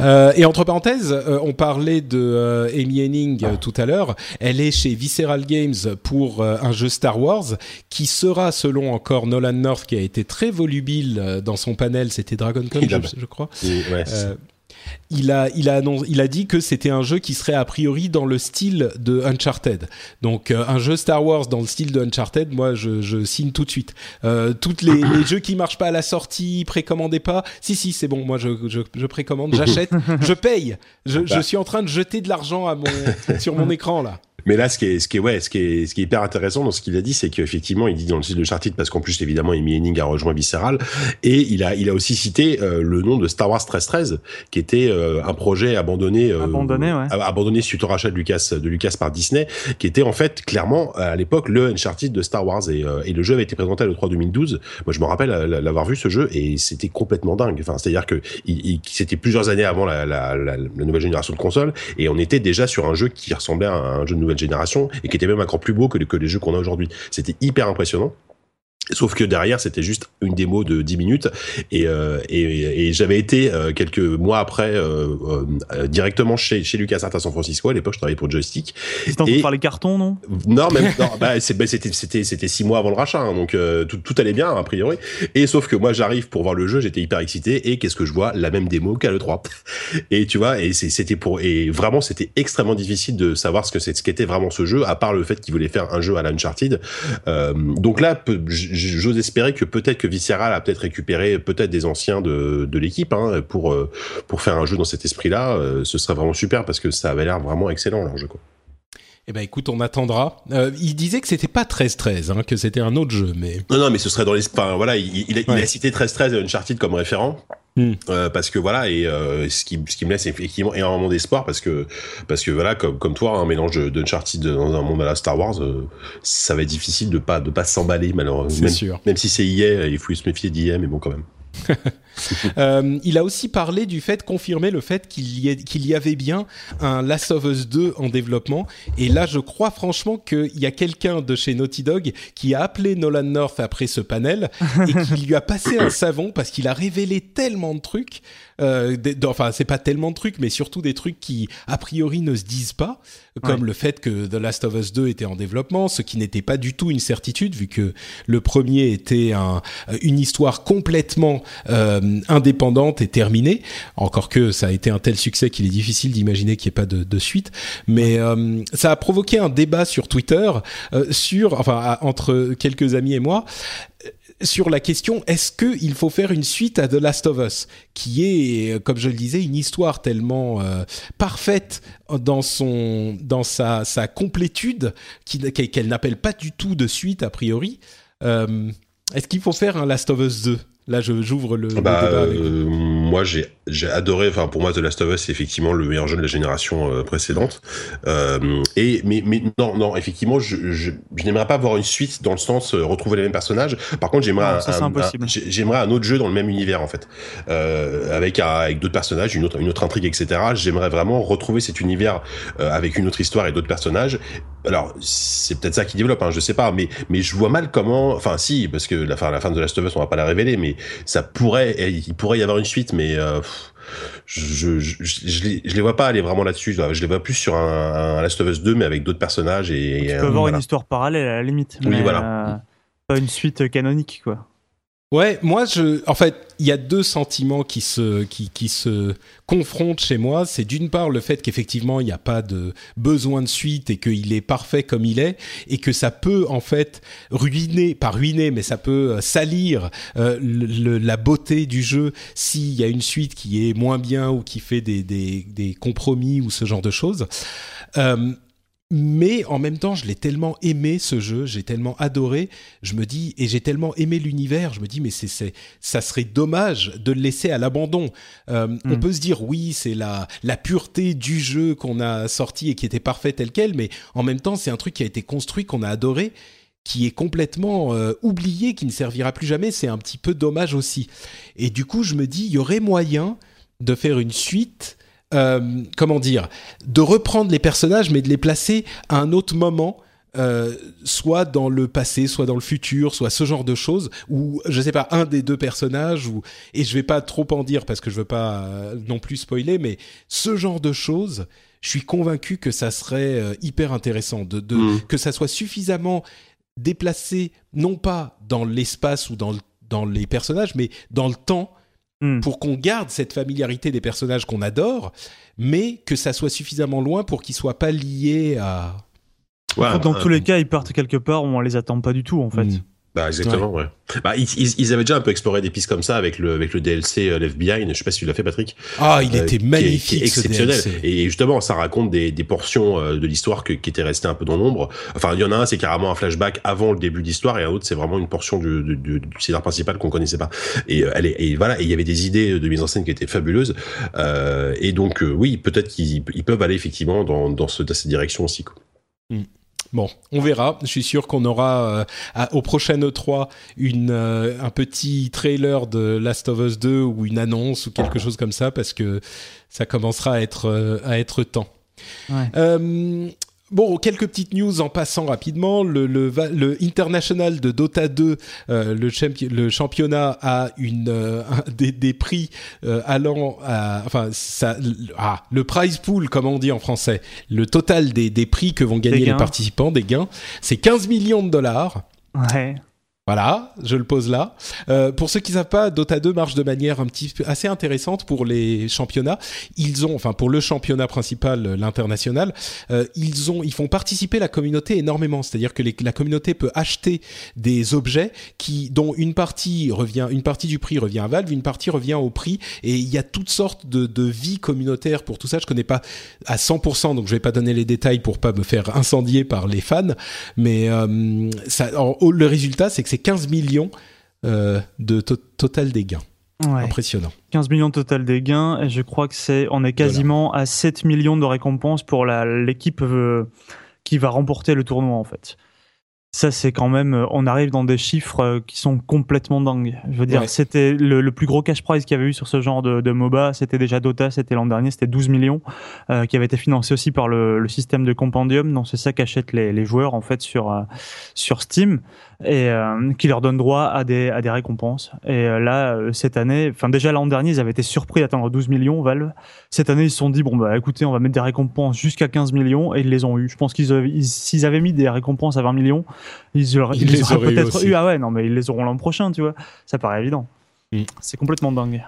A: Euh, et entre parenthèses, euh, on parlait de euh, Amy Henning tout à l'heure. Elle est chez Visceral Games pour un jeu Star Wars qui sera, selon encore Nolan North, qui a été très volubile dans son panel. C'était Dragon Con, je, je crois.
C: Et, ouais, c'est-
A: il a, il a annoncé, il a dit que c'était un jeu qui serait a priori dans le style de Uncharted. Donc euh, un jeu Star Wars dans le style de Uncharted, moi je, je signe tout de suite. Euh, toutes les, les jeux qui marchent pas à la sortie, précommandez pas. Si si, c'est bon, moi je, je, je précommande, j'achète, je paye. Je, je
C: Bah.
A: suis en train de jeter de l'argent à mon sur mon écran là.
C: Mais là, ce qui est, ce qui est, ouais, ce qui est, ce qui est hyper intéressant dans ce qu'il a dit, c'est qu'effectivement, il dit dans le site de Charted, parce qu'en plus, évidemment, Amy Henning a rejoint Visceral, et il a, il a aussi cité euh, le nom de Star Wars 1313, qui était euh, un projet abandonné, euh,
B: Abandonné, ouais.
C: abandonné suite au rachat de Lucas, de Lucas par Disney, qui était en fait clairement à l'époque le Uncharted de Star Wars, et, euh, et le jeu avait été présenté à l'E3 2012. Moi, je me rappelle l'avoir vu ce jeu, et c'était complètement dingue. Enfin, c'est-à-dire que c'était plusieurs années avant la, la, la, la nouvelle génération de consoles, et on était déjà sur un jeu qui ressemblait à un jeu de nouvelle génération et qui était même encore plus beau que les jeux qu'on a aujourd'hui. C'était hyper impressionnant. Sauf que derrière, c'était juste une démo de 10 minutes et, euh, et, et j'avais été euh, quelques mois après euh, euh, directement chez, chez LucasArts à San Francisco. À l'époque, je travaillais pour Joystick.
B: C'était en train
C: Et-
B: de faire les cartons, non?
C: Non, même non, bah, bah, c'était c'était c'était six mois avant le rachat, hein, donc euh, tout, tout allait bien a priori. Et sauf que moi, j'arrive pour voir le jeu, j'étais hyper excité et qu'est-ce que je vois? La même démo qu'à le 3. Et tu vois, et c'était pour et vraiment c'était extrêmement difficile de savoir ce que c'est ce qu'était vraiment ce jeu, à part le fait qu'il voulait faire un jeu à l'Uncharted. Euh, donc là, j'ose espérer que peut-être que Visceral a peut-être récupéré peut-être des anciens de, de l'équipe hein, pour euh, pour faire un jeu dans cet esprit-là. Euh, ce serait vraiment super parce que ça avait l'air vraiment excellent leur jeu. Quoi.
A: Eh ben écoute, on attendra. Euh, il disait que c'était pas 13-13, hein, que c'était un autre jeu, mais
C: Non, non, mais ce serait dans les. Enfin, voilà, il, il a, il a
A: Ouais.
C: cité 13-13 et Uncharted comme référent.
A: Hmm.
C: Euh, parce que voilà et euh, ce qui ce qui me laisse effectivement énormément d'espoir parce que parce que voilà comme comme toi un mélange de- d'Uncharted dans un monde à la Star Wars euh, ça va être difficile de pas de pas s'emballer malheureusement
A: C'est
C: même,
A: sûr.
C: même si c'est EA il faut se méfier d'EA mais bon quand même
A: Euh, il a aussi parlé du fait, confirmé le fait qu'il y, y avait bien un Last of Us 2 en développement. Et là, je crois franchement qu'il y a quelqu'un de chez Naughty Dog qui a appelé Nolan North après ce panel et qui lui a passé un savon parce qu'il a révélé tellement de trucs. Euh, des- enfin, c'est pas tellement de trucs, mais surtout des trucs qui, a priori, ne se disent pas, comme le fait que The Last of Us 2 était en développement, ce qui n'était pas du tout une certitude, vu que le premier était un, une histoire complètement euh, indépendante et terminée. Encore que ça a été un tel succès qu'il est difficile d'imaginer qu'il n'y ait pas de, de suite. Mais euh, ça a provoqué un débat sur Twitter, euh, sur, enfin, à- entre quelques amis et moi sur la question est-ce que il faut faire une suite à The Last of Us qui est euh, comme je le disais une histoire tellement euh, parfaite dans son dans sa sa complétude qu'elle n'appelle pas du tout de suite a priori. Euh, est-ce qu'il faut faire un Last of Us 2 là j'ouvre le, le
C: bah,
A: débat avec
C: euh, moi j'ai j'ai adoré enfin pour moi The Last of Us c'est effectivement le meilleur jeu de la génération euh, précédente. Euh, et mais mais non non effectivement je je, je n'aimerais pas voir une suite dans le sens euh, retrouver les mêmes personnages. Par contre j'aimerais un, j'aimerais un autre jeu dans le même univers en fait. Euh, avec un- avec d'autres personnages une autre une autre intrigue etc j'aimerais vraiment retrouver cet univers euh, avec une autre histoire et d'autres personnages. Alors c'est peut-être ça qui développe hein, je sais pas mais mais je vois mal comment enfin si parce que la fin la fin de The Last of Us on va pas la révéler mais ça pourrait il pourrait y avoir une suite mais euh, pff, je, je, les, je les vois pas aller vraiment là-dessus je, les vois plus sur un, un Last of Us 2 mais avec d'autres personnages et,
B: Tu peux avoir
C: voilà.
B: une histoire parallèle à la limite.
C: Oui,
B: mais,
C: voilà.
B: euh, pas une suite canonique, quoi.
A: Ouais, moi je, en fait, il y a deux sentiments qui se, qui, qui se confrontent chez moi. C'est d'une part le fait qu'effectivement il n'y a pas de besoin de suite et qu'il est parfait comme il est et que ça peut en fait ruiner, pas ruiner, mais ça peut euh, salir euh, le- la beauté du jeu s'il y a une suite qui est moins bien ou qui fait des, des, des compromis ou ce genre de choses. Euh, mais en même temps, je l'ai tellement aimé ce jeu, j'ai tellement adoré, je me dis et j'ai tellement aimé l'univers, je me dis mais c'est c'est ça serait dommage de le laisser à l'abandon. Euh, On
B: Mm.
A: peut se dire oui, c'est la la pureté du jeu qu'on a sorti et qui était parfait tel quel, mais en même temps, c'est un truc qui a été construit qu'on a adoré qui est complètement euh, oublié, qui ne servira plus jamais, c'est un petit peu dommage aussi. Et du coup, je me dis, il y aurait moyen de faire une suite, euh, comment dire, de reprendre les personnages, mais de les placer à un autre moment. euh, soit dans le passé, soit dans le futur, soit ce genre de choses, ou je sais pas un des deux personnages, ou et je vais pas trop en dire parce que je veux pas euh, non plus spoiler, mais ce genre de choses, je suis convaincu que ça serait euh, hyper intéressant de, de
C: Mm.
A: que ça soit suffisamment déplacé, non pas dans l'espace ou dans le- dans les personnages, mais dans le temps
B: Hmm.
A: pour qu'on garde cette familiarité des personnages qu'on adore, mais que ça soit suffisamment loin pour qu'ils soient pas liés à.
C: Ouais,
B: Dans
C: euh,
B: tous les cas, ils partent quelque part où on les attend pas du tout, en fait.
A: Mm.
C: Bah exactement, ouais. Bah, ils, ils- avaient déjà un peu exploré des pistes comme ça avec le, avec le DLC euh, Left Behind. Je sais pas si tu l'as fait, Patrick.
A: Ah, il
C: Euh,
A: était
C: qui est-
A: magnifique,
C: qui est
A: ce
C: exceptionnel.
A: DLC.
C: Et justement, ça raconte des, des portions euh, de l'histoire qui étaient restées un peu dans l'ombre. Enfin, il y en a un, c'est carrément un flashback avant le début de l'histoire, et un autre, c'est vraiment une portion du, du, du- du scénario principal qu'on connaissait pas. Et elle est, et voilà, et il y avait des idées de mise en scène qui étaient fabuleuses. Euh, et donc, euh, oui, peut-être qu'ils ils peuvent aller effectivement dans, dans, ce, dans cette direction aussi. Quoi.
A: Bon, on verra. Je suis sûr qu'on aura euh, à- au prochain E3 une, euh, un petit trailer de Last of Us 2 ou une annonce ou quelque chose comme ça parce que ça commencera à être, euh, à être temps.
B: Ouais.
A: Bon, quelques petites news en passant rapidement. Le, le, le international de Dota 2, euh, le, champi- le championnat a une euh, des, des prix euh, allant à, enfin, ça, le- ah, le prize pool, comme on dit en français, le total des, des prix que vont gagner les participants, des gains, c'est 15 millions de dollars.
B: Ouais.
A: Voilà, je le pose là. Euh, pour ceux qui savent pas, Dota 2 marche de manière un petit peu assez intéressante pour les championnats. Ils ont, enfin pour le championnat principal, l'international, euh, ils ont, ils font participer la communauté énormément. C'est-à-dire que la communauté peut acheter des objets qui, dont une partie revient, une partie du prix revient à Valve, une partie revient au prix. Et il y a toutes sortes de, de vie communautaire pour tout ça. Je connais pas à 100%, donc je vais pas donner les détails pour pas me faire incendier par les fans. Mais euh, ça, au- le résultat, c'est que c'est 15 millions euh, de to- total des gains.
B: Ouais.
A: Impressionnant.
B: 15 millions total des gains et je crois que c'est on est quasiment à 7 millions de récompenses pour l'équipe euh, qui va remporter le tournoi en fait. Ça c'est quand même euh, on arrive dans des chiffres euh, qui sont complètement dingues. Je veux dire
A: Ouais.
B: c'était le, le plus gros cash prize qu'il y avait eu sur ce genre de, de MOBA, c'était déjà Dota, c'était l'an dernier, c'était 12 millions euh, qui avait été financé aussi par le, le système de compendium, donc c'est ça qu'achètent les, les joueurs en fait sur euh, sur Steam et euh, qui leur donne droit à des à des récompenses. Et euh, là cette année, enfin déjà l'an dernier, ils avaient été surpris d'atteindre 12 millions Valve. Cette année, ils se sont dit bon bah écoutez, on va mettre des récompenses jusqu'à 15 millions et ils les ont eu. Je pense qu'ils s'ils avaient mis des récompenses à 20 millions, ils, auraient-
A: Ils
B: ils
A: les
B: auraient
A: auraient eu
B: peut-être eu. Ah ouais, non mais ils les auront l'an prochain, tu vois. Ça paraît évident.
A: Mm.
B: C'est complètement dingue.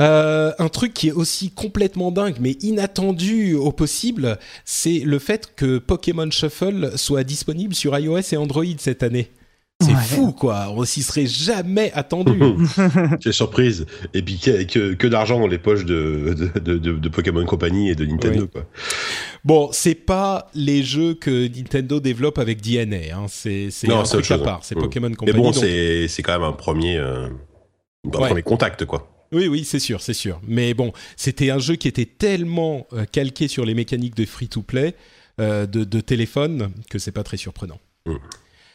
A: Euh, un truc qui est aussi complètement dingue, mais inattendu au possible, c'est le fait que Pokémon Shuffle soit disponible sur iOS et Android cette année. C'est
B: Ouais.
A: fou, quoi. On s'y serait jamais attendu.
C: Quelle surprise Et puis que, que, que d'argent dans les poches de, de, de, de- de Pokémon Company et de Nintendo.
A: Oui.
C: Quoi.
A: bon, c'est pas les jeux que Nintendo développe avec DNA. Hein. C'est c'est
C: Non,
A: un
C: c'est
A: truc à part. C'est
C: Mm.
A: Pokémon
C: Mais
A: Company.
C: bon,
A: donc-
C: c'est c'est quand même un premier, euh, un
A: Ouais.
C: premier contact, quoi.
A: Oui, oui, c'est sûr, c'est sûr. Mais bon, c'était un jeu qui était tellement euh, calqué sur les mécaniques de free-to-play euh, de, de téléphone que c'est pas très surprenant.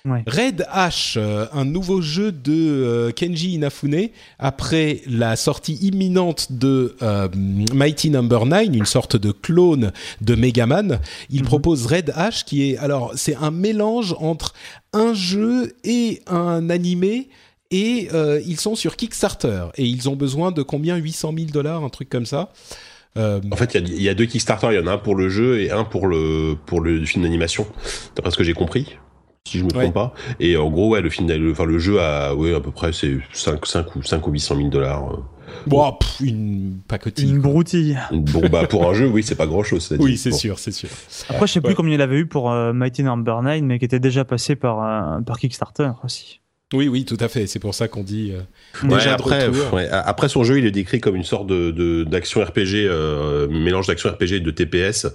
B: Ouais.
A: Red Ash, euh, un nouveau jeu de euh, Kenji Inafune après la sortie imminente de euh, Mighty Number 9, une sorte de clone de Megaman. Il
B: Mhm.
A: propose Red Ash qui est alors c'est un mélange entre un jeu et un animé et euh, ils sont sur Kickstarter et ils ont besoin de combien? 800 000 dollars, un truc comme ça. Euh,
C: En fait, il y a- il y, a deux Kickstarter. Il y en a un pour le jeu et un pour le, pour le film d'animation, d'après ce que j'ai compris. Si je me trompe
A: Ouais.
C: pas. Et en gros, ouais, le enfin, le jeu a, ouais, à peu près, c'est 5, 5 ou 5 ou 800 000 dollars. euh.
A: bon, pff, une pacotille.
B: Une broutille.
C: Bon, bah, pour un jeu, oui, c'est pas grand chose.
A: Oui, c'est sûr, c'est sûr.
B: Après, je sais plus
A: Ouais.
B: combien il avait eu pour euh, Mighty Number 9, mais qui était déjà passé par, euh, par Kickstarter aussi.
A: Oui, oui, tout à fait. C'est pour ça qu'on dit euh,
C: Ouais,
A: déjà de
C: après,
A: retour.
C: pff, ouais, après son jeu, il est décrit comme une sorte de d'action RPG, euh, mélange d'action RPG et de TPS,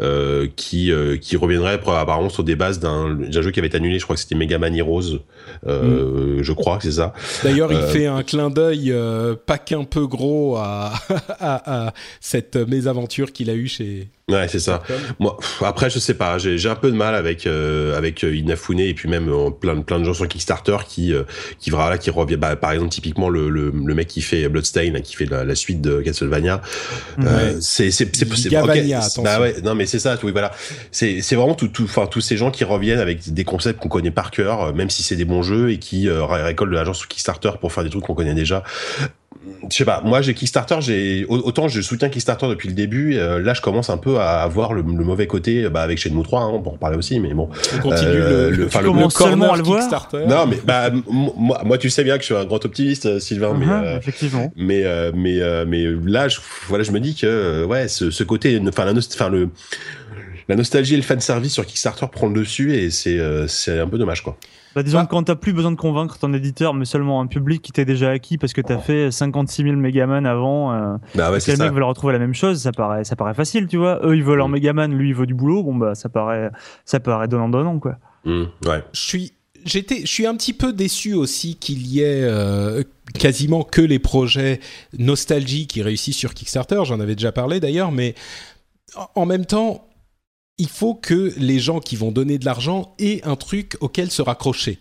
C: euh, qui qui reviendrait apparemment sur des bases d'un jeu qui avait été annulé. Je crois que c'était Mega Man Heroes, euh, je crois que c'est ça.
A: D'ailleurs, il fait un clin d'œil pas qu'un peu gros à, à, à cette mésaventure qu'il a eue chez
C: Ouais, c'est ça. Moi, après, je sais pas. J'ai un peu de mal avec euh, avec Inafune et puis même euh, plein de plein de gens sur Kickstarter qui euh, qui voilà qui revient. Bah, par exemple, typiquement le, le le mec qui fait Bloodstain, qui fait la, la suite de Castlevania. Euh, c'est. Bah ouais, non mais c'est ça. Oui, voilà. C'est c'est vraiment tout tout enfin tous ces gens qui reviennent avec des concepts qu'on connaît par cœur, euh, même si c'est des bons jeux et qui euh, ré- récoltent de l'argent sur Kickstarter pour faire des trucs qu'on connaît déjà je sais pas, moi j'ai Kickstarter, j'ai autant je soutiens Kickstarter depuis le début, euh, là je commence un peu à avoir le, le mauvais côté bah, avec Shenmue 3, hein, on peut en reparler aussi, mais bon.
A: On continue
C: Euh,
A: le,
C: le- enfin,
A: le,
C: le-
B: seulement à le voir
A: Kickstarter.
C: Non mais bah moi, moi tu sais bien que je suis un grand optimiste euh, Sylvain, mais
B: Mhm,
C: euh,
B: effectivement.
C: mais euh, mais euh, mais là je, voilà je me dis que ouais ce, ce côté enfin la enfin le la nostalgie et le fan service sur Kickstarter prend le dessus et c'est euh, c'est un peu dommage quoi.
B: Bah, disons
A: Bah-
B: que quand t'as plus besoin de convaincre ton éditeur, mais seulement un public qui t'est déjà acquis parce que t'as fait 56 000 Megaman avant, euh,
C: Bah ouais
B: et
C: c'est
B: que les mecs veulent retrouver la même chose, ça paraît, ça paraît facile, tu vois. Eux, ils veulent leur
C: Mm.
B: Megaman, lui, il veut du boulot, bon, bah, ça paraît, ça paraît donnant-donnant, quoi.
C: Mmh, ouais.
A: je suis j'étais je suis un petit peu déçu aussi qu'il y ait euh, quasiment que les projets nostalgie qui réussissent sur Kickstarter j'en avais déjà parlé d'ailleurs mais en même temps il faut que les gens qui vont donner de l'argent aient un truc auquel se raccrocher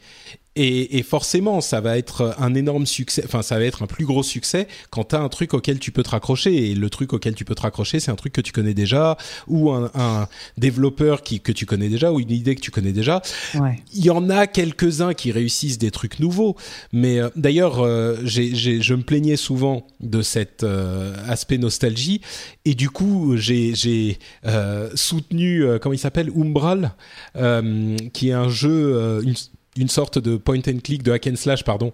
A: et, et forcément, ça va être un énorme succès, enfin, ça va être un plus gros succès quand tu as un truc auquel tu peux te raccrocher. Et le truc auquel tu peux te raccrocher, c'est un truc que tu connais déjà, ou un, un développeur qui, que tu connais déjà, ou une idée que tu connais déjà.
B: Ouais.
A: Il y en a quelques-uns qui réussissent des trucs nouveaux, mais euh, d'ailleurs, euh, j'ai- j'ai- je me plaignais souvent de cet euh, aspect nostalgie, et du coup, j'ai j'ai, soutenu, comment il s'appelle, Umbral, qui est un jeu, une, une sorte de point and click, de hack and slash, pardon,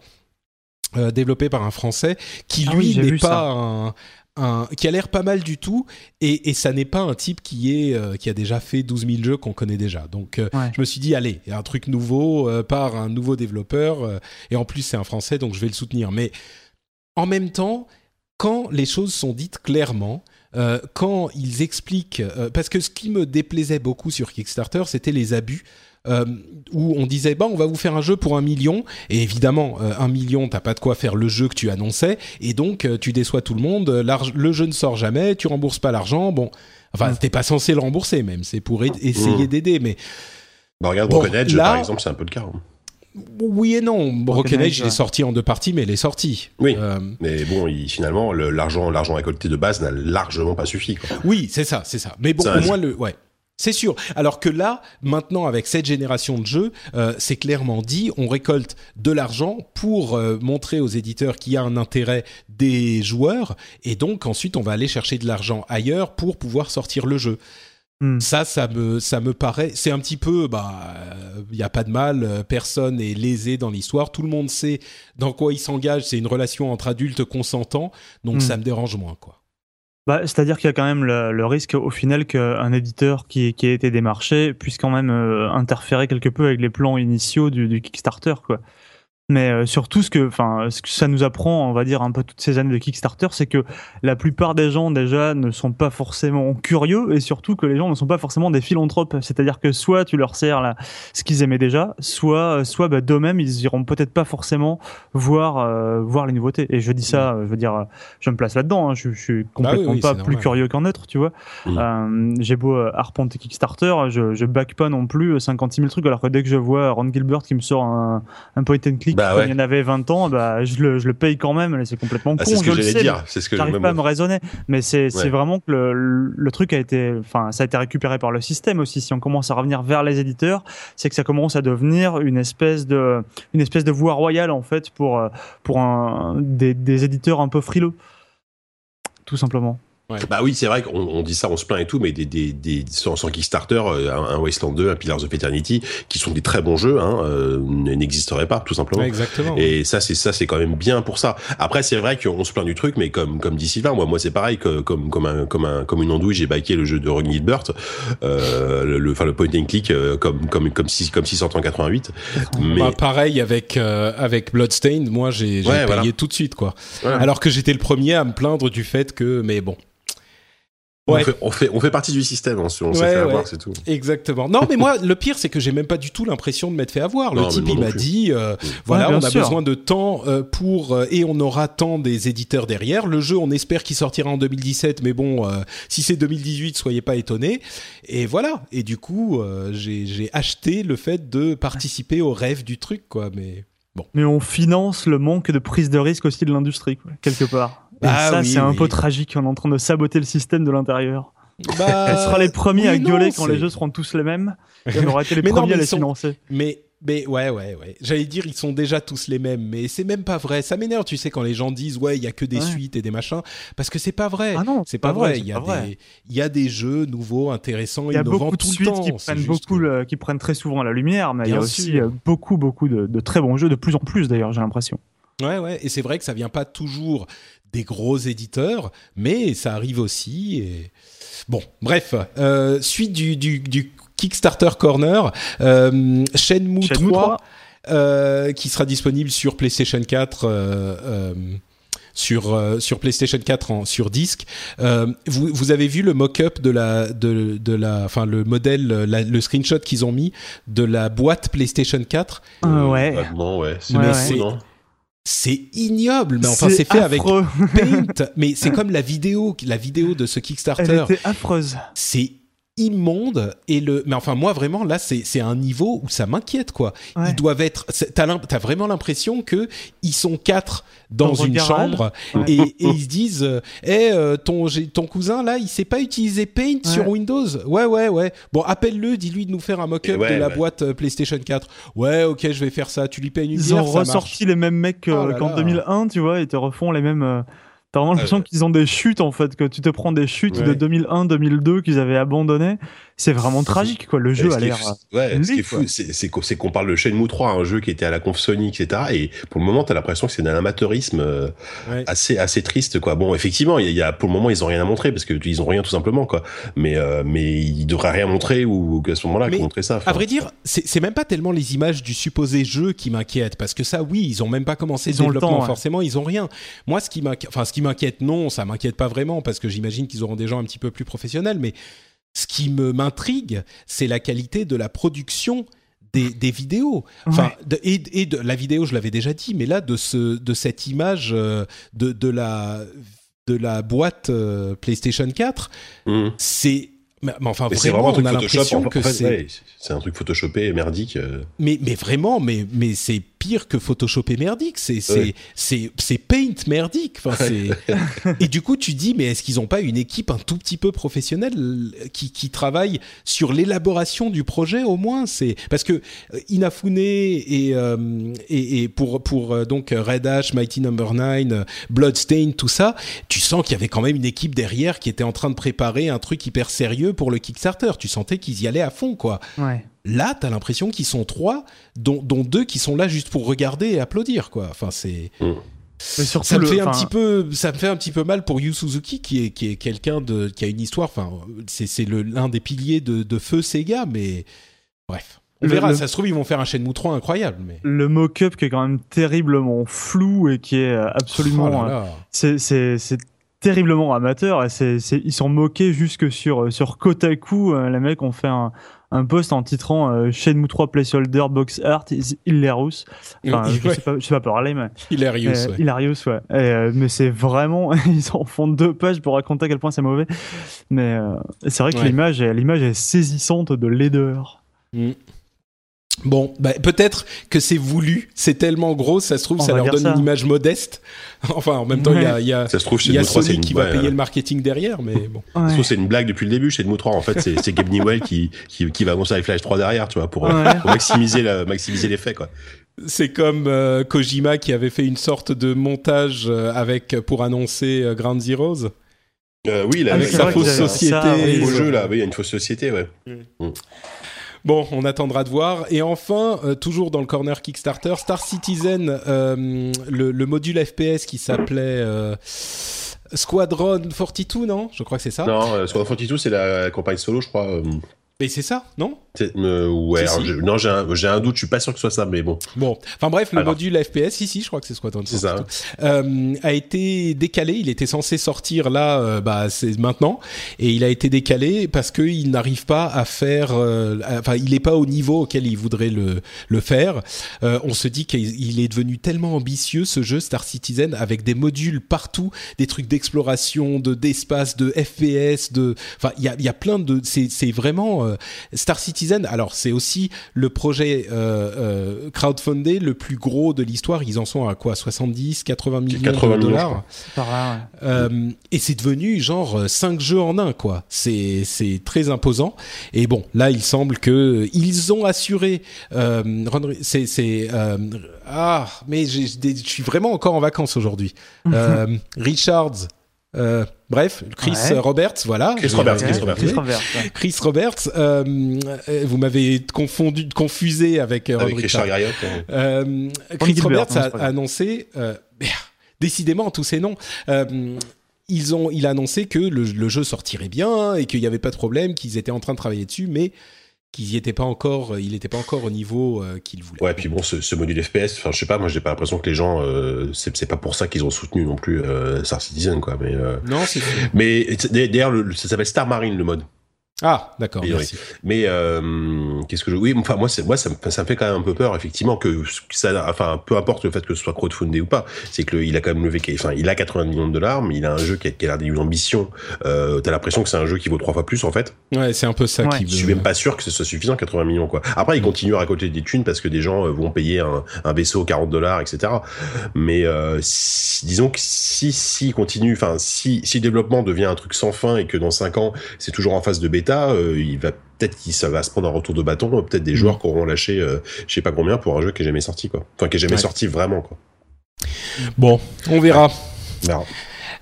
A: euh, développé par un Français, qui
B: Ah
A: lui n'est pas un, un- qui a l'air pas mal du tout, et, et ça n'est pas un type qui est euh, qui a déjà fait 12 000 jeux qu'on connaît déjà. Donc euh,
B: Ouais.
A: je me suis dit allez, il y a un truc nouveau par un nouveau développeur, et en plus c'est un Français, donc je vais le soutenir. Mais en même temps, quand les choses sont dites clairement, euh, quand ils expliquent, euh, parce que ce qui me déplaisait beaucoup sur Kickstarter, c'était les abus. Euh, où on disait bah on va vous faire un jeu pour un million et évidemment euh, un million t'as pas de quoi faire le jeu que tu annonçais et donc euh, tu déçois tout le monde le jeu ne sort jamais tu rembourses pas l'argent bon enfin t'es pas censé le rembourser même c'est pour aid- essayer
C: Mm.
A: d'aider mais
C: Bah regarde
A: Bon,
C: Broken Edge
A: là-
C: par exemple, c'est un peu le cas. hein.
A: oui et non Broken
B: Edge,
A: il est sorti en deux parties mais il est sorti
C: Oui.
A: Euh,
C: Mais bon, il- finalement, le- l'argent, l'argent récolté de base n'a largement pas suffi. Quoi.
A: Oui, c'est ça, c'est ça. Mais bon, au moins le, ouais. C'est sûr. Alors que là, maintenant, avec cette génération de jeux, euh, c'est clairement dit, on récolte de l'argent pour euh, montrer aux éditeurs qu'il y a un intérêt des joueurs, et donc ensuite, on va aller chercher de l'argent ailleurs pour pouvoir sortir le jeu.
B: Hmm.
A: Ça, ça me, ça me paraît, c'est un petit peu, bah, il n'y a pas de mal, euh, personne est lésé dans l'histoire, tout le monde sait dans quoi il s'engage, c'est une relation entre adultes consentants, donc
B: Hmm.
A: ça me dérange moins, quoi.
B: Bah, C'est-à-dire qu'il y a quand même le, risque au final qu'un éditeur qui, qui a été démarché puisse quand même euh, interférer quelque peu avec les plans initiaux du, du Kickstarter. Quoi. Mais euh, surtout, ce que, enfin, ce que ça nous apprend, on va dire, un peu toutes ces années de Kickstarter, c'est que la plupart des gens déjà ne sont pas forcément curieux et surtout que les gens ne sont pas forcément des philanthropes. C'est-à-dire que soit tu leur sers là, ce qu'ils aimaient déjà, soit, soit bah, d'eux-mêmes, ils iront peut-être pas forcément voir, euh, voir les nouveautés. Et je dis ça, euh, je veux dire, euh, je me place là-dedans. hein, je, je suis complètement
A: Bah oui,
B: pas plus
A: normal.
B: curieux qu'un autre, tu vois.
C: Mm.
B: Euh, J'ai beau euh, arpenter Kickstarter, je, je back pas non plus 56 000 trucs, alors que dès que je vois Ron Gilbert qui me sort un, un point and click
C: Bah
B: quand
C: ouais.
B: il y en avait 20 ans, bah, je, le, je le paye quand même. C'est complètement
C: Ah,
B: con,
C: c'est ce que j'allais dire. C'est ce que
B: J'arrive pas à me raisonner, mais c'est c'est
C: Ouais.
B: vraiment que le, le truc a été, enfin, ça a été récupéré par le système aussi. Si on commence à revenir vers les éditeurs, c'est que ça commence à devenir une espèce de, une espèce de voie royale en fait pour euh, pour un, des, des éditeurs un peu frileux, tout simplement.
C: Bah oui, c'est vrai qu'on on dit ça, on se plaint et tout, mais des, des, des sans, sans Kickstarter, euh, un, un Wasteland 2, un Pillars of Eternity, qui sont des très bons jeux, hein, euh, n'existeraient pas, tout simplement.
A: Ouais, exactement.
C: Et ça, c'est ça, c'est quand même bien pour ça. Après, c'est vrai qu'on se plaint du truc, mais comme comme dit Sylvain, moi, moi, c'est pareil que comme comme un comme un comme une andouille, j'ai baqué le jeu de Ron Gilbert, euh, le enfin le, point and click euh, comme comme comme si comme 688. Mais
A: Bah, pareil avec euh, avec Bloodstained, moi j'ai j'ai
C: Ouais,
A: payé
C: voilà.
A: tout de suite quoi. Alors que j'étais le premier à me plaindre du fait que mais bon.
C: On, fait, on fait on fait partie du système, on, se- on s'est
A: Ouais,
C: fait
A: ouais.
C: avoir, c'est tout.
A: Exactement. Non, mais moi, le pire, c'est que j'ai même pas du tout l'impression de m'être fait avoir. Le
C: Non,
A: type, il m'a dit, euh, voilà, on a
B: sûr.
A: besoin de temps euh, pour euh, et on aura tant des éditeurs derrière. Le jeu, on espère qu'il sortira en 2017, mais bon, euh, si c'est 2018, soyez pas étonnés. Et voilà. Et du coup, euh, j'ai j'ai acheté le fait de participer au rêve du truc, quoi. Mais
B: Mais on finance le manque de prise de risque aussi de l'industrie, quoi, quelque part. Et
A: Ah
B: ça,
A: oui,
B: c'est un peu tragique. On est en train de saboter le système de l'intérieur.
A: bah,
B: On sera les premiers
A: oui,
B: à
A: non,
B: gueuler quand les jeux seront tous les mêmes. Et on aura été les
A: Mais
B: premiers
A: mais
B: à les
A: sont-
B: financer.
A: Mais, mais ouais, ouais, ouais. J'allais dire, ils sont déjà tous les mêmes, mais c'est même pas vrai. Ça m'énerve, tu sais, quand les gens disent, ouais, il y a que des
B: Ouais.
A: suites et des machins, parce que c'est pas vrai.
B: Ah non,
A: c'est pas, vrai. Il y, a
B: pas vrai.
A: des, il y a des jeux nouveaux, intéressants,
B: Il y a
A: innovants
B: beaucoup de
A: tout
B: suites
A: le temps.
B: qui prennent beaucoup,
A: que-
B: le- qui prennent très souvent la lumière, mais il y a aussi
A: sûr.
B: euh, beaucoup, beaucoup de, de très bons jeux, de plus en plus d'ailleurs, j'ai l'impression.
A: Ouais, ouais. Et c'est vrai que ça vient pas toujours des gros éditeurs, mais ça arrive aussi. Et... Bon, bref. euh, suite du, du, du Kickstarter Corner, euh, Shenmue,
B: Shenmue
A: 3,
B: 3.
A: euh, qui sera disponible sur PlayStation 4. euh, euh, sur euh, sur PlayStation 4 en, sur disque. Euh, vous, vous avez vu le mock-up de la de, de la enfin le modèle la- le screenshot qu'ils ont mis de la boîte PlayStation 4.
B: Ah ouais.
C: Ouais. C'est
B: Ouais.
A: C'est-
C: non?
A: C'est ignoble, mais enfin c'est fait avec. Paint, mais c'est comme la vidéo, la vidéo de ce
B: Elle
A: Kickstarter.
B: était affreuse.
A: C'est immonde et le, mais enfin moi vraiment là c'est c'est un niveau où ça m'inquiète quoi.
B: Ouais.
A: Ils doivent être, t'as t'as vraiment l'impression que ils sont quatre dans,
B: Dans un
A: une
B: garage.
A: chambre et, et ils se disent, euh, Eh, euh, ton j'ai- ton cousin là il sait pas utiliser Paint
B: Ouais.
A: sur Windows. Ouais ouais ouais. Bon appelle-le, dis-lui de nous faire un mock-up de la
C: ouais.
A: boîte euh, PlayStation 4. Ouais ok je vais faire ça. Tu lui payes une
B: Ils
A: bière,
B: ont
A: marche.
B: ressorti les mêmes mecs que-
A: Oh
B: qu'en
A: là.
B: 2001, tu vois, ils te refont les mêmes. euh, T'as vraiment l'impression qu'ils ont des chutes en fait, que tu te prends des chutes
A: Ouais.
B: de 2001-2002 qu'ils avaient abandonnées. C'est vraiment tragique quoi. Le jeu a l'air.
C: fou-
B: euh,
C: Ouais, ce qui est
B: lit,
C: fou, c'est c'est qu'on parle de Shenmue 3, un jeu qui était à la conf Sony, etc. Et pour le moment, t'as l'impression que c'est d'un amateurisme euh,
A: Ouais.
C: assez assez triste, quoi. Bon, effectivement, il y a- il y a pour le moment, ils ont rien à montrer parce que ils ont rien tout simplement, quoi. Mais euh, mais ils devraient rien montrer ou, ou à ce moment-là, montrer ça.
A: À vrai dire, c'est même pas tellement les images du supposé jeu qui m'inquiètent, parce que ça, oui, ils ont même pas commencé
B: Ils
A: le
B: ont le
A: développement,
B: temps, ouais.
A: forcément, ils ont rien. Moi, ce qui m'inquiète, enfin, ce qui m'inquiète, non, ça m'inquiète pas vraiment, parce que j'imagine qu'ils auront des gens un petit peu plus professionnels, mais ce qui me m'intrigue, c'est la qualité de la production des, des vidéos. Enfin, de- et, et de la vidéo, je l'avais déjà dit, mais là, de ce, de cette image euh, de, de la de la boîte euh, PlayStation 4,
C: Mmh.
A: c'est mais, mais enfin
C: Mais
A: vraiment, on a l'impression
C: En
A: que
C: fait,
A: c'est
C: ouais, c'est un truc photoshopé, merdique. euh.
A: mais, mais vraiment, mais, mais c'est pire que Photoshop et merdique. C'est, c'est,
C: Ouais.
A: c'est, Paint merdique. Enfin, et du coup, tu dis, mais est-ce qu'ils n'ont pas une équipe un tout petit peu professionnelle euh, qui, qui travaille sur l'élaboration du projet au moins? C'est... Parce que euh, Inafune et, euh, et, et pour, pour donc Red Ash, Mighty Number 9, euh, Bloodstained, tout ça, tu sens qu'il y avait quand même une équipe derrière qui était en train de préparer un truc hyper sérieux pour le Kickstarter. Tu sentais qu'ils y allaient à fond, quoi.
B: Ouais.
A: Là, t'as l'impression qu'ils sont trois, dont, dont deux qui sont là juste pour regarder et applaudir, quoi. Enfin, c'est
B: Mais surtout
A: ça me
B: le-
A: fait un petit peu, ça me fait un petit peu mal pour Yu Suzuki, qui est qui est quelqu'un de qui a une histoire. Enfin, c'est c'est le l'un des piliers de, de feu Sega, mais bref, on
B: Le-
A: verra.
B: le-
A: Ça se trouve, ils vont faire un Shenmue 3 incroyable, mais
B: le mock-up qui est quand même terriblement flou et qui est euh, absolument.
A: Oh
B: euh, c'est c'est c'est terriblement amateur et c'est c'est ils sont moqués jusque sur euh, sur Kotaku les mecs ont fait un un post en titrant euh, Shenmue 3 placeholder box art is hilarious enfin
A: Oui,
B: je
A: ouais.
B: sais pas je sais pas parler mais
A: Hilarious,
B: euh,
A: ouais.
B: hilarious ouais Et, euh, mais c'est vraiment ils en font deux pages pour raconter à quel point c'est mauvais mais euh, c'est vrai que
A: Ouais.
B: l'image est- l'image est saisissante de laideur
A: Mm. Bon, bah, peut-être que c'est voulu, c'est tellement gros, ça se trouve,
B: On
A: ça leur donne
B: ça.
A: une image modeste. enfin, en même temps, il y a, y a,
C: Ça se trouve,
A: il y a
C: Shenmue 3, c'est
A: Sony
C: une
A: qui va
C: ouais,
A: payer
C: ouais.
A: le marketing derrière, mais bon.
C: Ça se trouve, c'est une blague depuis le début chez Shenmue 3. En fait, c'est c'est Gabe Newell qui, qui, qui va annoncer Flash 3 derrière, tu vois, pour, euh,
B: Ouais.
C: pour maximiser la- maximiser l'effet, quoi.
A: C'est comme euh, Kojima qui avait fait une sorte de montage euh, avec pour annoncer euh, Ground Zeroes.
C: Euh, oui, la,
A: Avec sa fausse société.
B: ça, oui,
A: ça.
C: jeu là, oui, il y a une fausse société, ouais.
A: Bon, on attendra de voir. Et enfin, euh, toujours dans le corner Kickstarter, Star Citizen, euh, le, le module FPS qui s'appelait euh, Squadron 42, non? Je crois que c'est ça.
C: Non, Squadron 42, c'est la campagne solo, je crois.
A: Mais c'est ça, non?
C: Euh, ouais,
A: Si,
C: alors,
A: si.
C: je- non, j'ai un, doute, je suis pas sûr que ce soit ça, mais bon.
A: Bon, enfin bref, le
C: Alors.
A: module FPS, ici, je crois que c'est Squadron
C: C'est ça.
A: 42, euh, a été décalé. Il était censé sortir là, euh, bah c'est maintenant, et il a été décalé parce que il n'arrive pas à faire. euh, Enfin, il n'est pas au niveau auquel il voudrait le le faire. Euh, on se dit qu'il il est devenu tellement ambitieux ce jeu Star Citizen avec des modules partout, des trucs d'exploration, de d'espace, de FPS, de. Enfin, il y a il y a plein de. C'est c'est vraiment euh, Star Citizen. Alors c'est aussi le projet euh, euh, crowdfundé le plus gros de l'histoire. Ils en sont à quoi 70, 80 millions
C: 80
A: de
C: millions, je
A: dollars.
C: crois.
B: Par là, ouais.
A: Euh, et c'est devenu genre 5 jeux en un quoi. C'est c'est très imposant. Et bon, là il semble que ils ont assuré. Euh, Ron- c'est c'est euh, ah mais je suis vraiment encore en vacances aujourd'hui. Euh, Richards. euh, bref, Chris
B: Ouais.
A: Roberts, voilà.
C: Chris Roberts, Chris. Roberts.
B: Chris Roberts, ouais.
A: Chris Roberts, euh, vous m'avez confondu, confusé avec, euh,
C: Avec Richard. Garriott. hein.
A: Euh, Chris
B: Gilbert,
A: Roberts a annoncé, euh, décidément tous ces noms. euh, ils ont, il a annoncé que le, le jeu sortirait bien et qu'il n'y avait pas de problème, qu'ils étaient en train de travailler dessus, mais qu'ils y étaient pas encore, il n'était pas encore au niveau euh, qu'il voulait.
C: Ouais, puis bon, ce, ce module FPS, enfin, je sais pas, moi, j'ai pas l'impression que les gens, euh, c'est c'est pas pour ça qu'ils ont soutenu non plus euh, Star Citizen, quoi. Mais, euh,
A: Non, c'est
C: mais d'ailleurs, le- ça s'appelle Star Marine le mode.
A: Ah, d'accord.
C: Mais euh, qu'est-ce que je oui enfin moi c'est moi ça me, ça me fait quand même un peu peur effectivement que ça enfin peu importe le fait que ce soit crowdfundé ou pas c'est que le- il a quand même levé enfin il a 80 millions de dollars mais il a un jeu qui a, qui a l'air d'une ambition euh, t'as l'impression que c'est un jeu qui vaut trois fois plus en fait
A: Ouais, c'est un peu ça
B: Ouais.
A: qui.
C: je suis même pas sûr que ce soit suffisant 80 millions quoi après il continue à récolter des thunes parce que des gens euh, vont payer un, un vaisseau 40 dollars etc mais euh, si- disons que si si il continue enfin si si le développement devient un truc sans fin et que dans 5 ans c'est toujours en phase de bêta euh, il va peut-être qu'il ça va se prendre un retour de bâton euh, peut-être des joueurs qui auront lâché euh, je sais pas combien pour un jeu qui est jamais sorti quoi enfin qui est jamais
A: Ouais.
C: sorti vraiment quoi
A: Bon, on verra.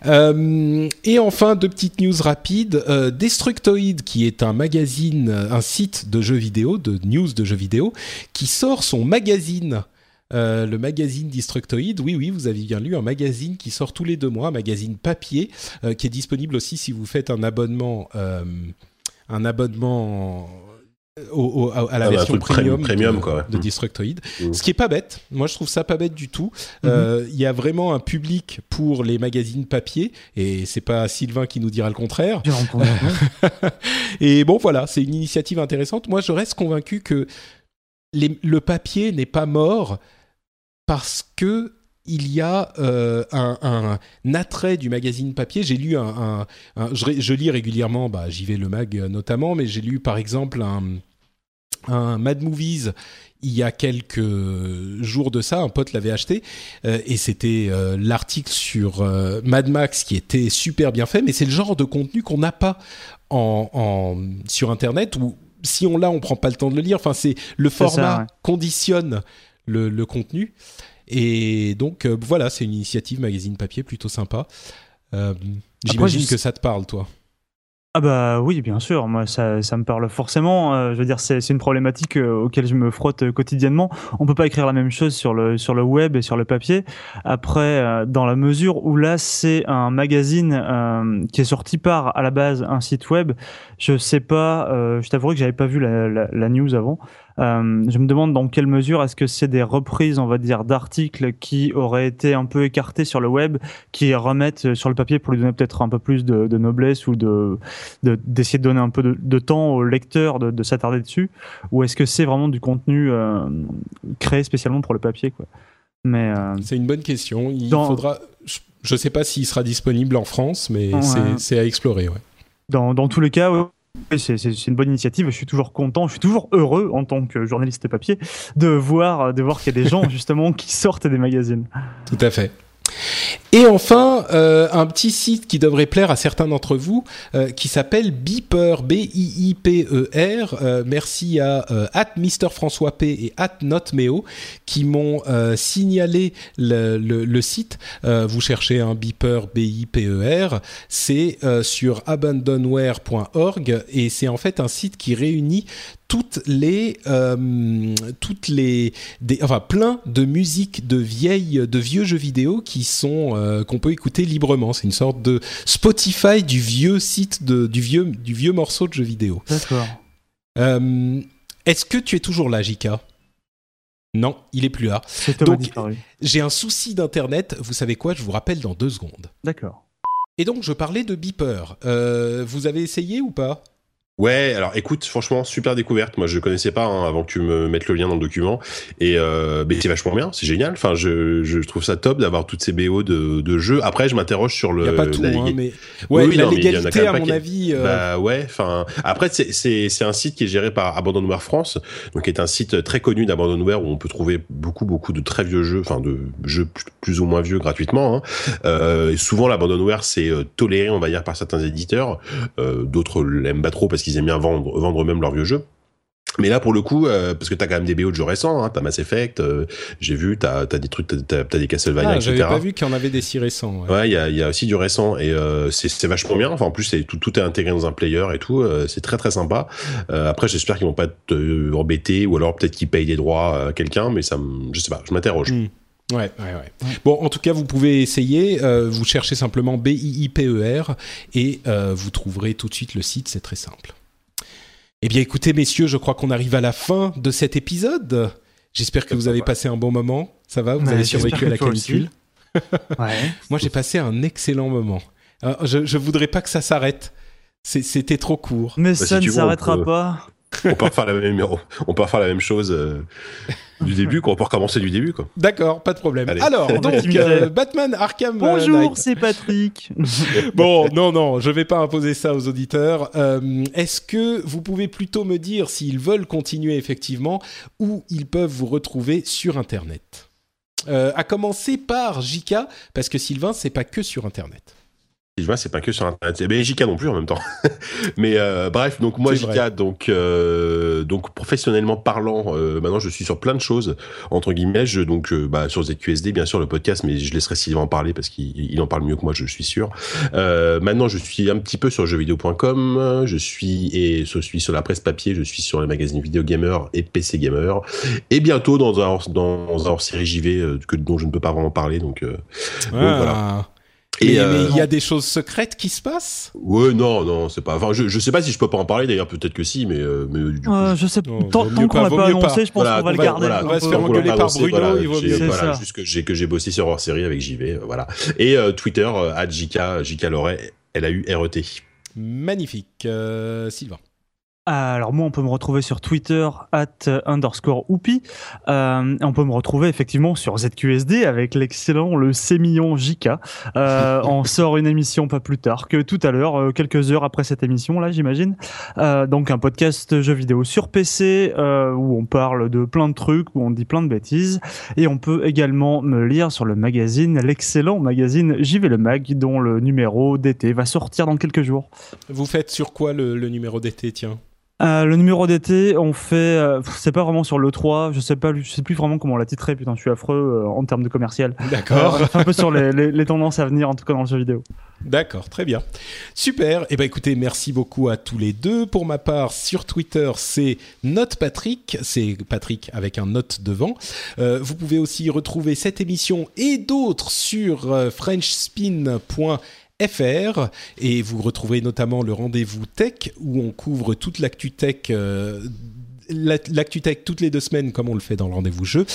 A: Euh, et enfin, deux petites news rapides. Euh, Destructoid, qui est un magazine, un site de jeux vidéo, de news de jeux vidéo, qui sort son magazine. Euh, le magazine Destructoid, oui, oui, vous avez bien lu, un magazine qui sort tous les deux mois, un magazine papier, qui est disponible aussi si vous faites un abonnement, un abonnement au- au- à la
C: Ah bah,
A: version premium,
C: premium,
A: de,
C: quoi, ouais.
A: de
C: Mm.
A: Destructoid.
C: Mm.
A: Ce qui est pas bête. Moi, je trouve ça pas bête du tout.
B: Mhm.
A: Euh, Il y a vraiment un public pour les magazines papier, et c'est pas Sylvain qui nous dira le contraire. Et bon, voilà, c'est une initiative intéressante. Moi, je reste convaincu que les- le papier n'est pas mort parce que il y a euh, un, un attrait du magazine papier. J'ai lu un, un- un- je, lis régulièrement, bah, j'y vais le mag euh, notamment, mais j'ai lu par exemple un, un Mad Movies il y a quelques jours de ça, un pote l'avait acheté euh, et c'était euh, l'article sur euh, Mad Max qui était super bien fait, mais c'est le genre de contenu qu'on n'a pas en, en- sur Internet ou si on l'a, on prend pas le temps de le lire. Enfin, c'est le
B: ça,
A: format
B: ouais.
A: conditionne le, le contenu. Et donc euh, voilà, c'est une initiative magazine papier plutôt sympa. Euh, J'imagine que ça te parle, toi.
B: Ah bah oui, bien sûr, moi ça, ça me parle forcément. euh, je veux dire, c'est une problématique euh, auquel je me frotte quotidiennement. On peut pas écrire la même chose sur le sur le web et sur le papier. Après, euh, dans la mesure où là c'est un magazine qui est sorti par à la base un site web, je sais pas. je t'avouerai que j'avais pas vu la, la, la news avant. Euh, je me demande dans quelle mesure est-ce que c'est des reprises, on va dire, d'articles qui auraient été un peu écartés sur le web, qui remettent sur le papier pour lui donner peut-être un peu plus de, de noblesse ou de de- d'essayer de, donner un peu de, de temps au lecteur de, de s'attarder dessus, ou est-ce que c'est vraiment du contenu euh, créé spécialement pour le papier, quoi? Mais euh,
A: C'est une bonne question. Il
B: Dans-
A: faudra. Je- Je sais pas s'il sera disponible en France, mais
B: Ouais.
A: c'est à explorer. Ouais.
B: dans, dans tous les cas, c'est une bonne initiative. Je suis toujours content, je suis toujours heureux en tant que journaliste papier de voir, de voir qu'il y a des gens justement qui sortent des magazines.
A: Tout à fait. Et enfin, euh, un petit site qui devrait plaire à certains d'entre vous, euh, qui s'appelle Beeper, B-I-I-P-E-R. Euh, merci à Mister François P et at Notmeo qui m'ont signalé le, le- site. Vous cherchez un Beeper, B-I-P-E-R. C'est sur abandonware.org et c'est en fait un site qui réunit toutes les euh, toutes les des, enfin plein de musiques de vieilles de vieux jeux vidéo qui sont euh, qu'on peut écouter librement. C'est une sorte de Spotify du vieux site de du vieux du vieux morceau de jeux vidéo.
B: D'accord.
A: Euh, est-ce que tu es toujours là Jika non il est plus là. Donc- j'ai un souci d'internet. Vous savez quoi? Je vous rappelle dans deux secondes.
B: D'accord.
A: et donc je parlais de Beeper. Vous avez essayé ou pas?
C: Ouais, alors écoute, franchement, super découverte. Moi, je connaissais pas hein, avant que tu me mettes le lien dans le document. Et euh, mais c'est vachement bien, c'est génial. Enfin, je, je trouve ça top d'avoir toutes ces BO de, de jeux. Après, je m'interroge sur le.
A: il y a pas tout
C: la
A: hein, mais ouais
C: Oui,
A: la
C: non, mais il y en a
A: légalité
C: même
A: à mon avis euh,
C: Bah ouais, enfin après c'est un site qui est géré par Abandonware France, donc qui est un site très connu d'Abandonware où on peut trouver beaucoup beaucoup de très vieux jeux, enfin de jeux plus, ou moins vieux gratuitement. Hein. Euh, et souvent l'Abandonware c'est toléré on va dire par certains éditeurs, d'autres l'aiment pas trop parce qu'ils aiment bien vendre vendre eux-mêmes leurs vieux jeux. Mais là, pour le coup, euh, parce que t'as quand même des BO de jeux récents, hein, t'as Mass Effect, euh, j'ai vu, t'as as des trucs, t'as t'as des Castlevania,
A: ah,
C: etc.
A: j'avais pas vu qu'il y en avait des si récents ouais.
C: Ouais, il y a, il y a aussi du récent et euh, c'est vachement bien. Enfin, en plus, c'est tout, tout est intégré dans un player et tout. euh, c'est très très sympa. Après, j'espère qu'ils vont pas te embêter ou alors peut-être qu'ils payent des droits à quelqu'un, mais ça, je sais pas, je m'interroge.
A: Mm. Ouais, ouais, ouais. Bon, en tout cas, vous pouvez essayer. euh, vous cherchez simplement B-I-I-P-E-R et euh, vous trouverez tout de suite le site. C'est très simple. Eh bien, écoutez, messieurs, je crois qu'on arrive à la fin de cet épisode. J'espère que vous avez passé un bon moment. Ça va? Vous
B: Ouais,
A: avez survécu à la canicule?
B: Ouais.
A: Moi, j'ai passé un excellent moment. Euh, je, je voudrais pas que ça s'arrête. C'était trop court.
B: Mais
C: si
B: ça ne s'arrêtera
C: peut-
B: pas.
C: On peut refaire la même, on peut refaire la même chose euh, du début, quoi. On peut recommencer du début, quoi.
A: D'accord, pas de problème.
C: Allez.
A: Alors, donc, euh, Batman Arkham euh,
B: Bonjour, c'est Patrick.
A: Bon, non, non, je vais pas imposer ça aux auditeurs. Euh, Est-ce que vous pouvez plutôt me dire s'ils veulent continuer effectivement où ils peuvent vous retrouver sur Internet? Euh, À commencer par JK, parce que Sylvain, c'est pas que sur Internet.
C: Sylvain, c'est pas que sur Internet. Et ben, JK non plus en même temps. Mais euh, bref, donc moi, JK,
A: vrai.
C: donc, euh, donc professionnellement parlant, euh, maintenant je suis sur plein de choses, entre guillemets. Je, donc euh, bah, sur ZQSD, bien sûr, le podcast, mais je laisserai Sylvain en parler parce qu'il il en parle mieux que moi, je suis sûr. Euh, maintenant, je suis un petit peu sur jeuxvideo.com. Je suis et je suis sur la presse papier. Je suis sur les magazines Vidéo Gamer et PC Gamer. Et bientôt dans un hors- dans un hors-série JV euh, que dont je ne peux pas vraiment parler. Donc, euh, donc voilà. Et,
A: mais
C: euh,
A: il y a des choses secrètes qui se passent?
C: Ouais, non, non, c'est pas. Enfin, je, je sais pas si je peux pas en parler. D'ailleurs, peut-être que si, mais, euh, mais du coup,
B: Euh, je sais
A: Non,
B: tant, tant
A: mieux
B: qu'on
A: pas,
B: l'a
A: vaut
B: pas
A: mieux pas.
B: annoncé, je pense
C: Voilà,
B: qu'on va le garder.
C: voilà,
A: on va se faire engueuler par
C: annoncé,
A: Bruno,
C: voilà,
A: il vaut mieux.
C: Voilà,
B: ça.
C: juste que j'ai que j'ai bossé sur hors série avec JV, euh, voilà. Et euh, Twitter euh, @jk jk Loret, L A U R E T.
A: Magnifique. Euh, Sylvain.
B: Alors moi, on peut me retrouver sur Twitter at underscore oupi. Euh, on peut me retrouver effectivement sur ZQSD avec l'excellent le Sémillon JK. Euh, on sort une émission pas plus tard que tout à l'heure, euh, quelques heures après cette émission là, j'imagine. Euh, donc un podcast jeux vidéo sur PC euh, où on parle de plein de trucs, où on dit plein de bêtises. Et on peut également me lire sur le magazine, l'excellent magazine JV le Mag, dont le numéro d'été va sortir dans quelques jours.
A: Vous faites sur quoi le, le numéro d'été, tiens?
B: Euh, le numéro d'été, on fait, euh, c'est pas vraiment sur le 3, je sais pas, je sais plus vraiment comment on l'a titré, putain, je suis affreux euh, en termes de commercial.
A: D'accord.
B: un peu sur les, les- les tendances à venir, en tout cas dans le jeu vidéo.
A: D'accord, très bien. Super. Eh ben écoutez, merci beaucoup à tous les deux. Pour ma part, sur Twitter, c'est Note Patrick, c'est Patrick avec un note devant. Vous pouvez aussi retrouver cette émission et d'autres sur euh, et vous retrouverez notamment le rendez-vous tech où on couvre toute l'actu tech euh, l'actu tech toutes les deux semaines comme on le fait dans le rendez-vous jeu.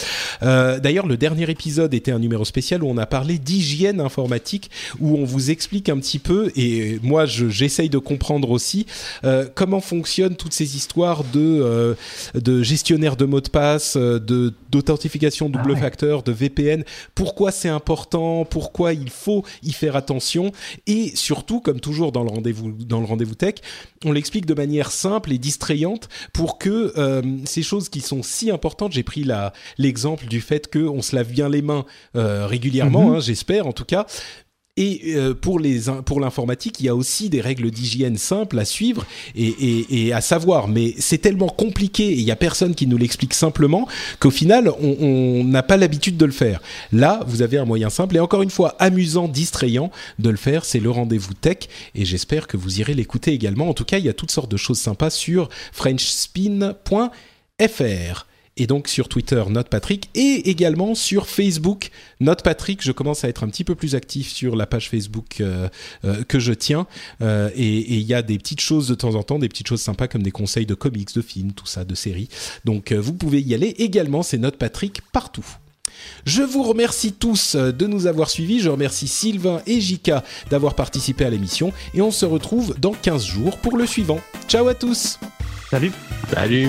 A: Euh, D'ailleurs, le dernier épisode était un numéro spécial où on a parlé d'hygiène informatique, où on vous explique un petit peu, et moi je- j'essaye de comprendre aussi, euh, comment fonctionnent toutes ces histoires de, euh, de gestionnaire de mots de passe, euh, de d'authentification double
B: Ah ouais.
A: facteur, de VPN, pourquoi c'est important, pourquoi il faut y faire attention, et surtout, comme toujours dans le rendez-vous dans le rendez-vous tech, on l'explique de manière simple et distrayante pour que euh, ces choses qui sont si importantes. J'ai pris l'exemple du fait que on se lave bien les mains euh, régulièrement,
B: Mhm.
A: hein, j'espère en tout cas. Et euh, pour pour l'informatique, il y a aussi des règles d'hygiène simples à suivre et, à savoir. Mais c'est tellement compliqué et il y a personne qui nous l'explique simplement qu'au final, on n'a pas l'habitude de le faire. Là, vous avez un moyen simple et encore une fois amusant, distrayant de le faire. C'est le rendez-vous tech et j'espère que vous irez l'écouter également. En tout cas, il y a toutes sortes de choses sympas sur frenchspin.fr et donc sur Twitter Note Patrick et également sur Facebook Note Patrick. Je commence à être un petit peu plus actif sur la page Facebook euh, euh, que je tiens Euh, et il y a des petites choses de temps en temps, des petites choses sympas comme des conseils de comics, de films, tout ça, de séries. Donc euh, vous pouvez y aller également. C'est Note Patrick partout. Je vous remercie tous de nous avoir suivis. Je remercie Sylvain et Jika d'avoir participé à l'émission. Et on se retrouve dans 15 jours pour le suivant. Ciao à tous
B: Salut.
C: Salut.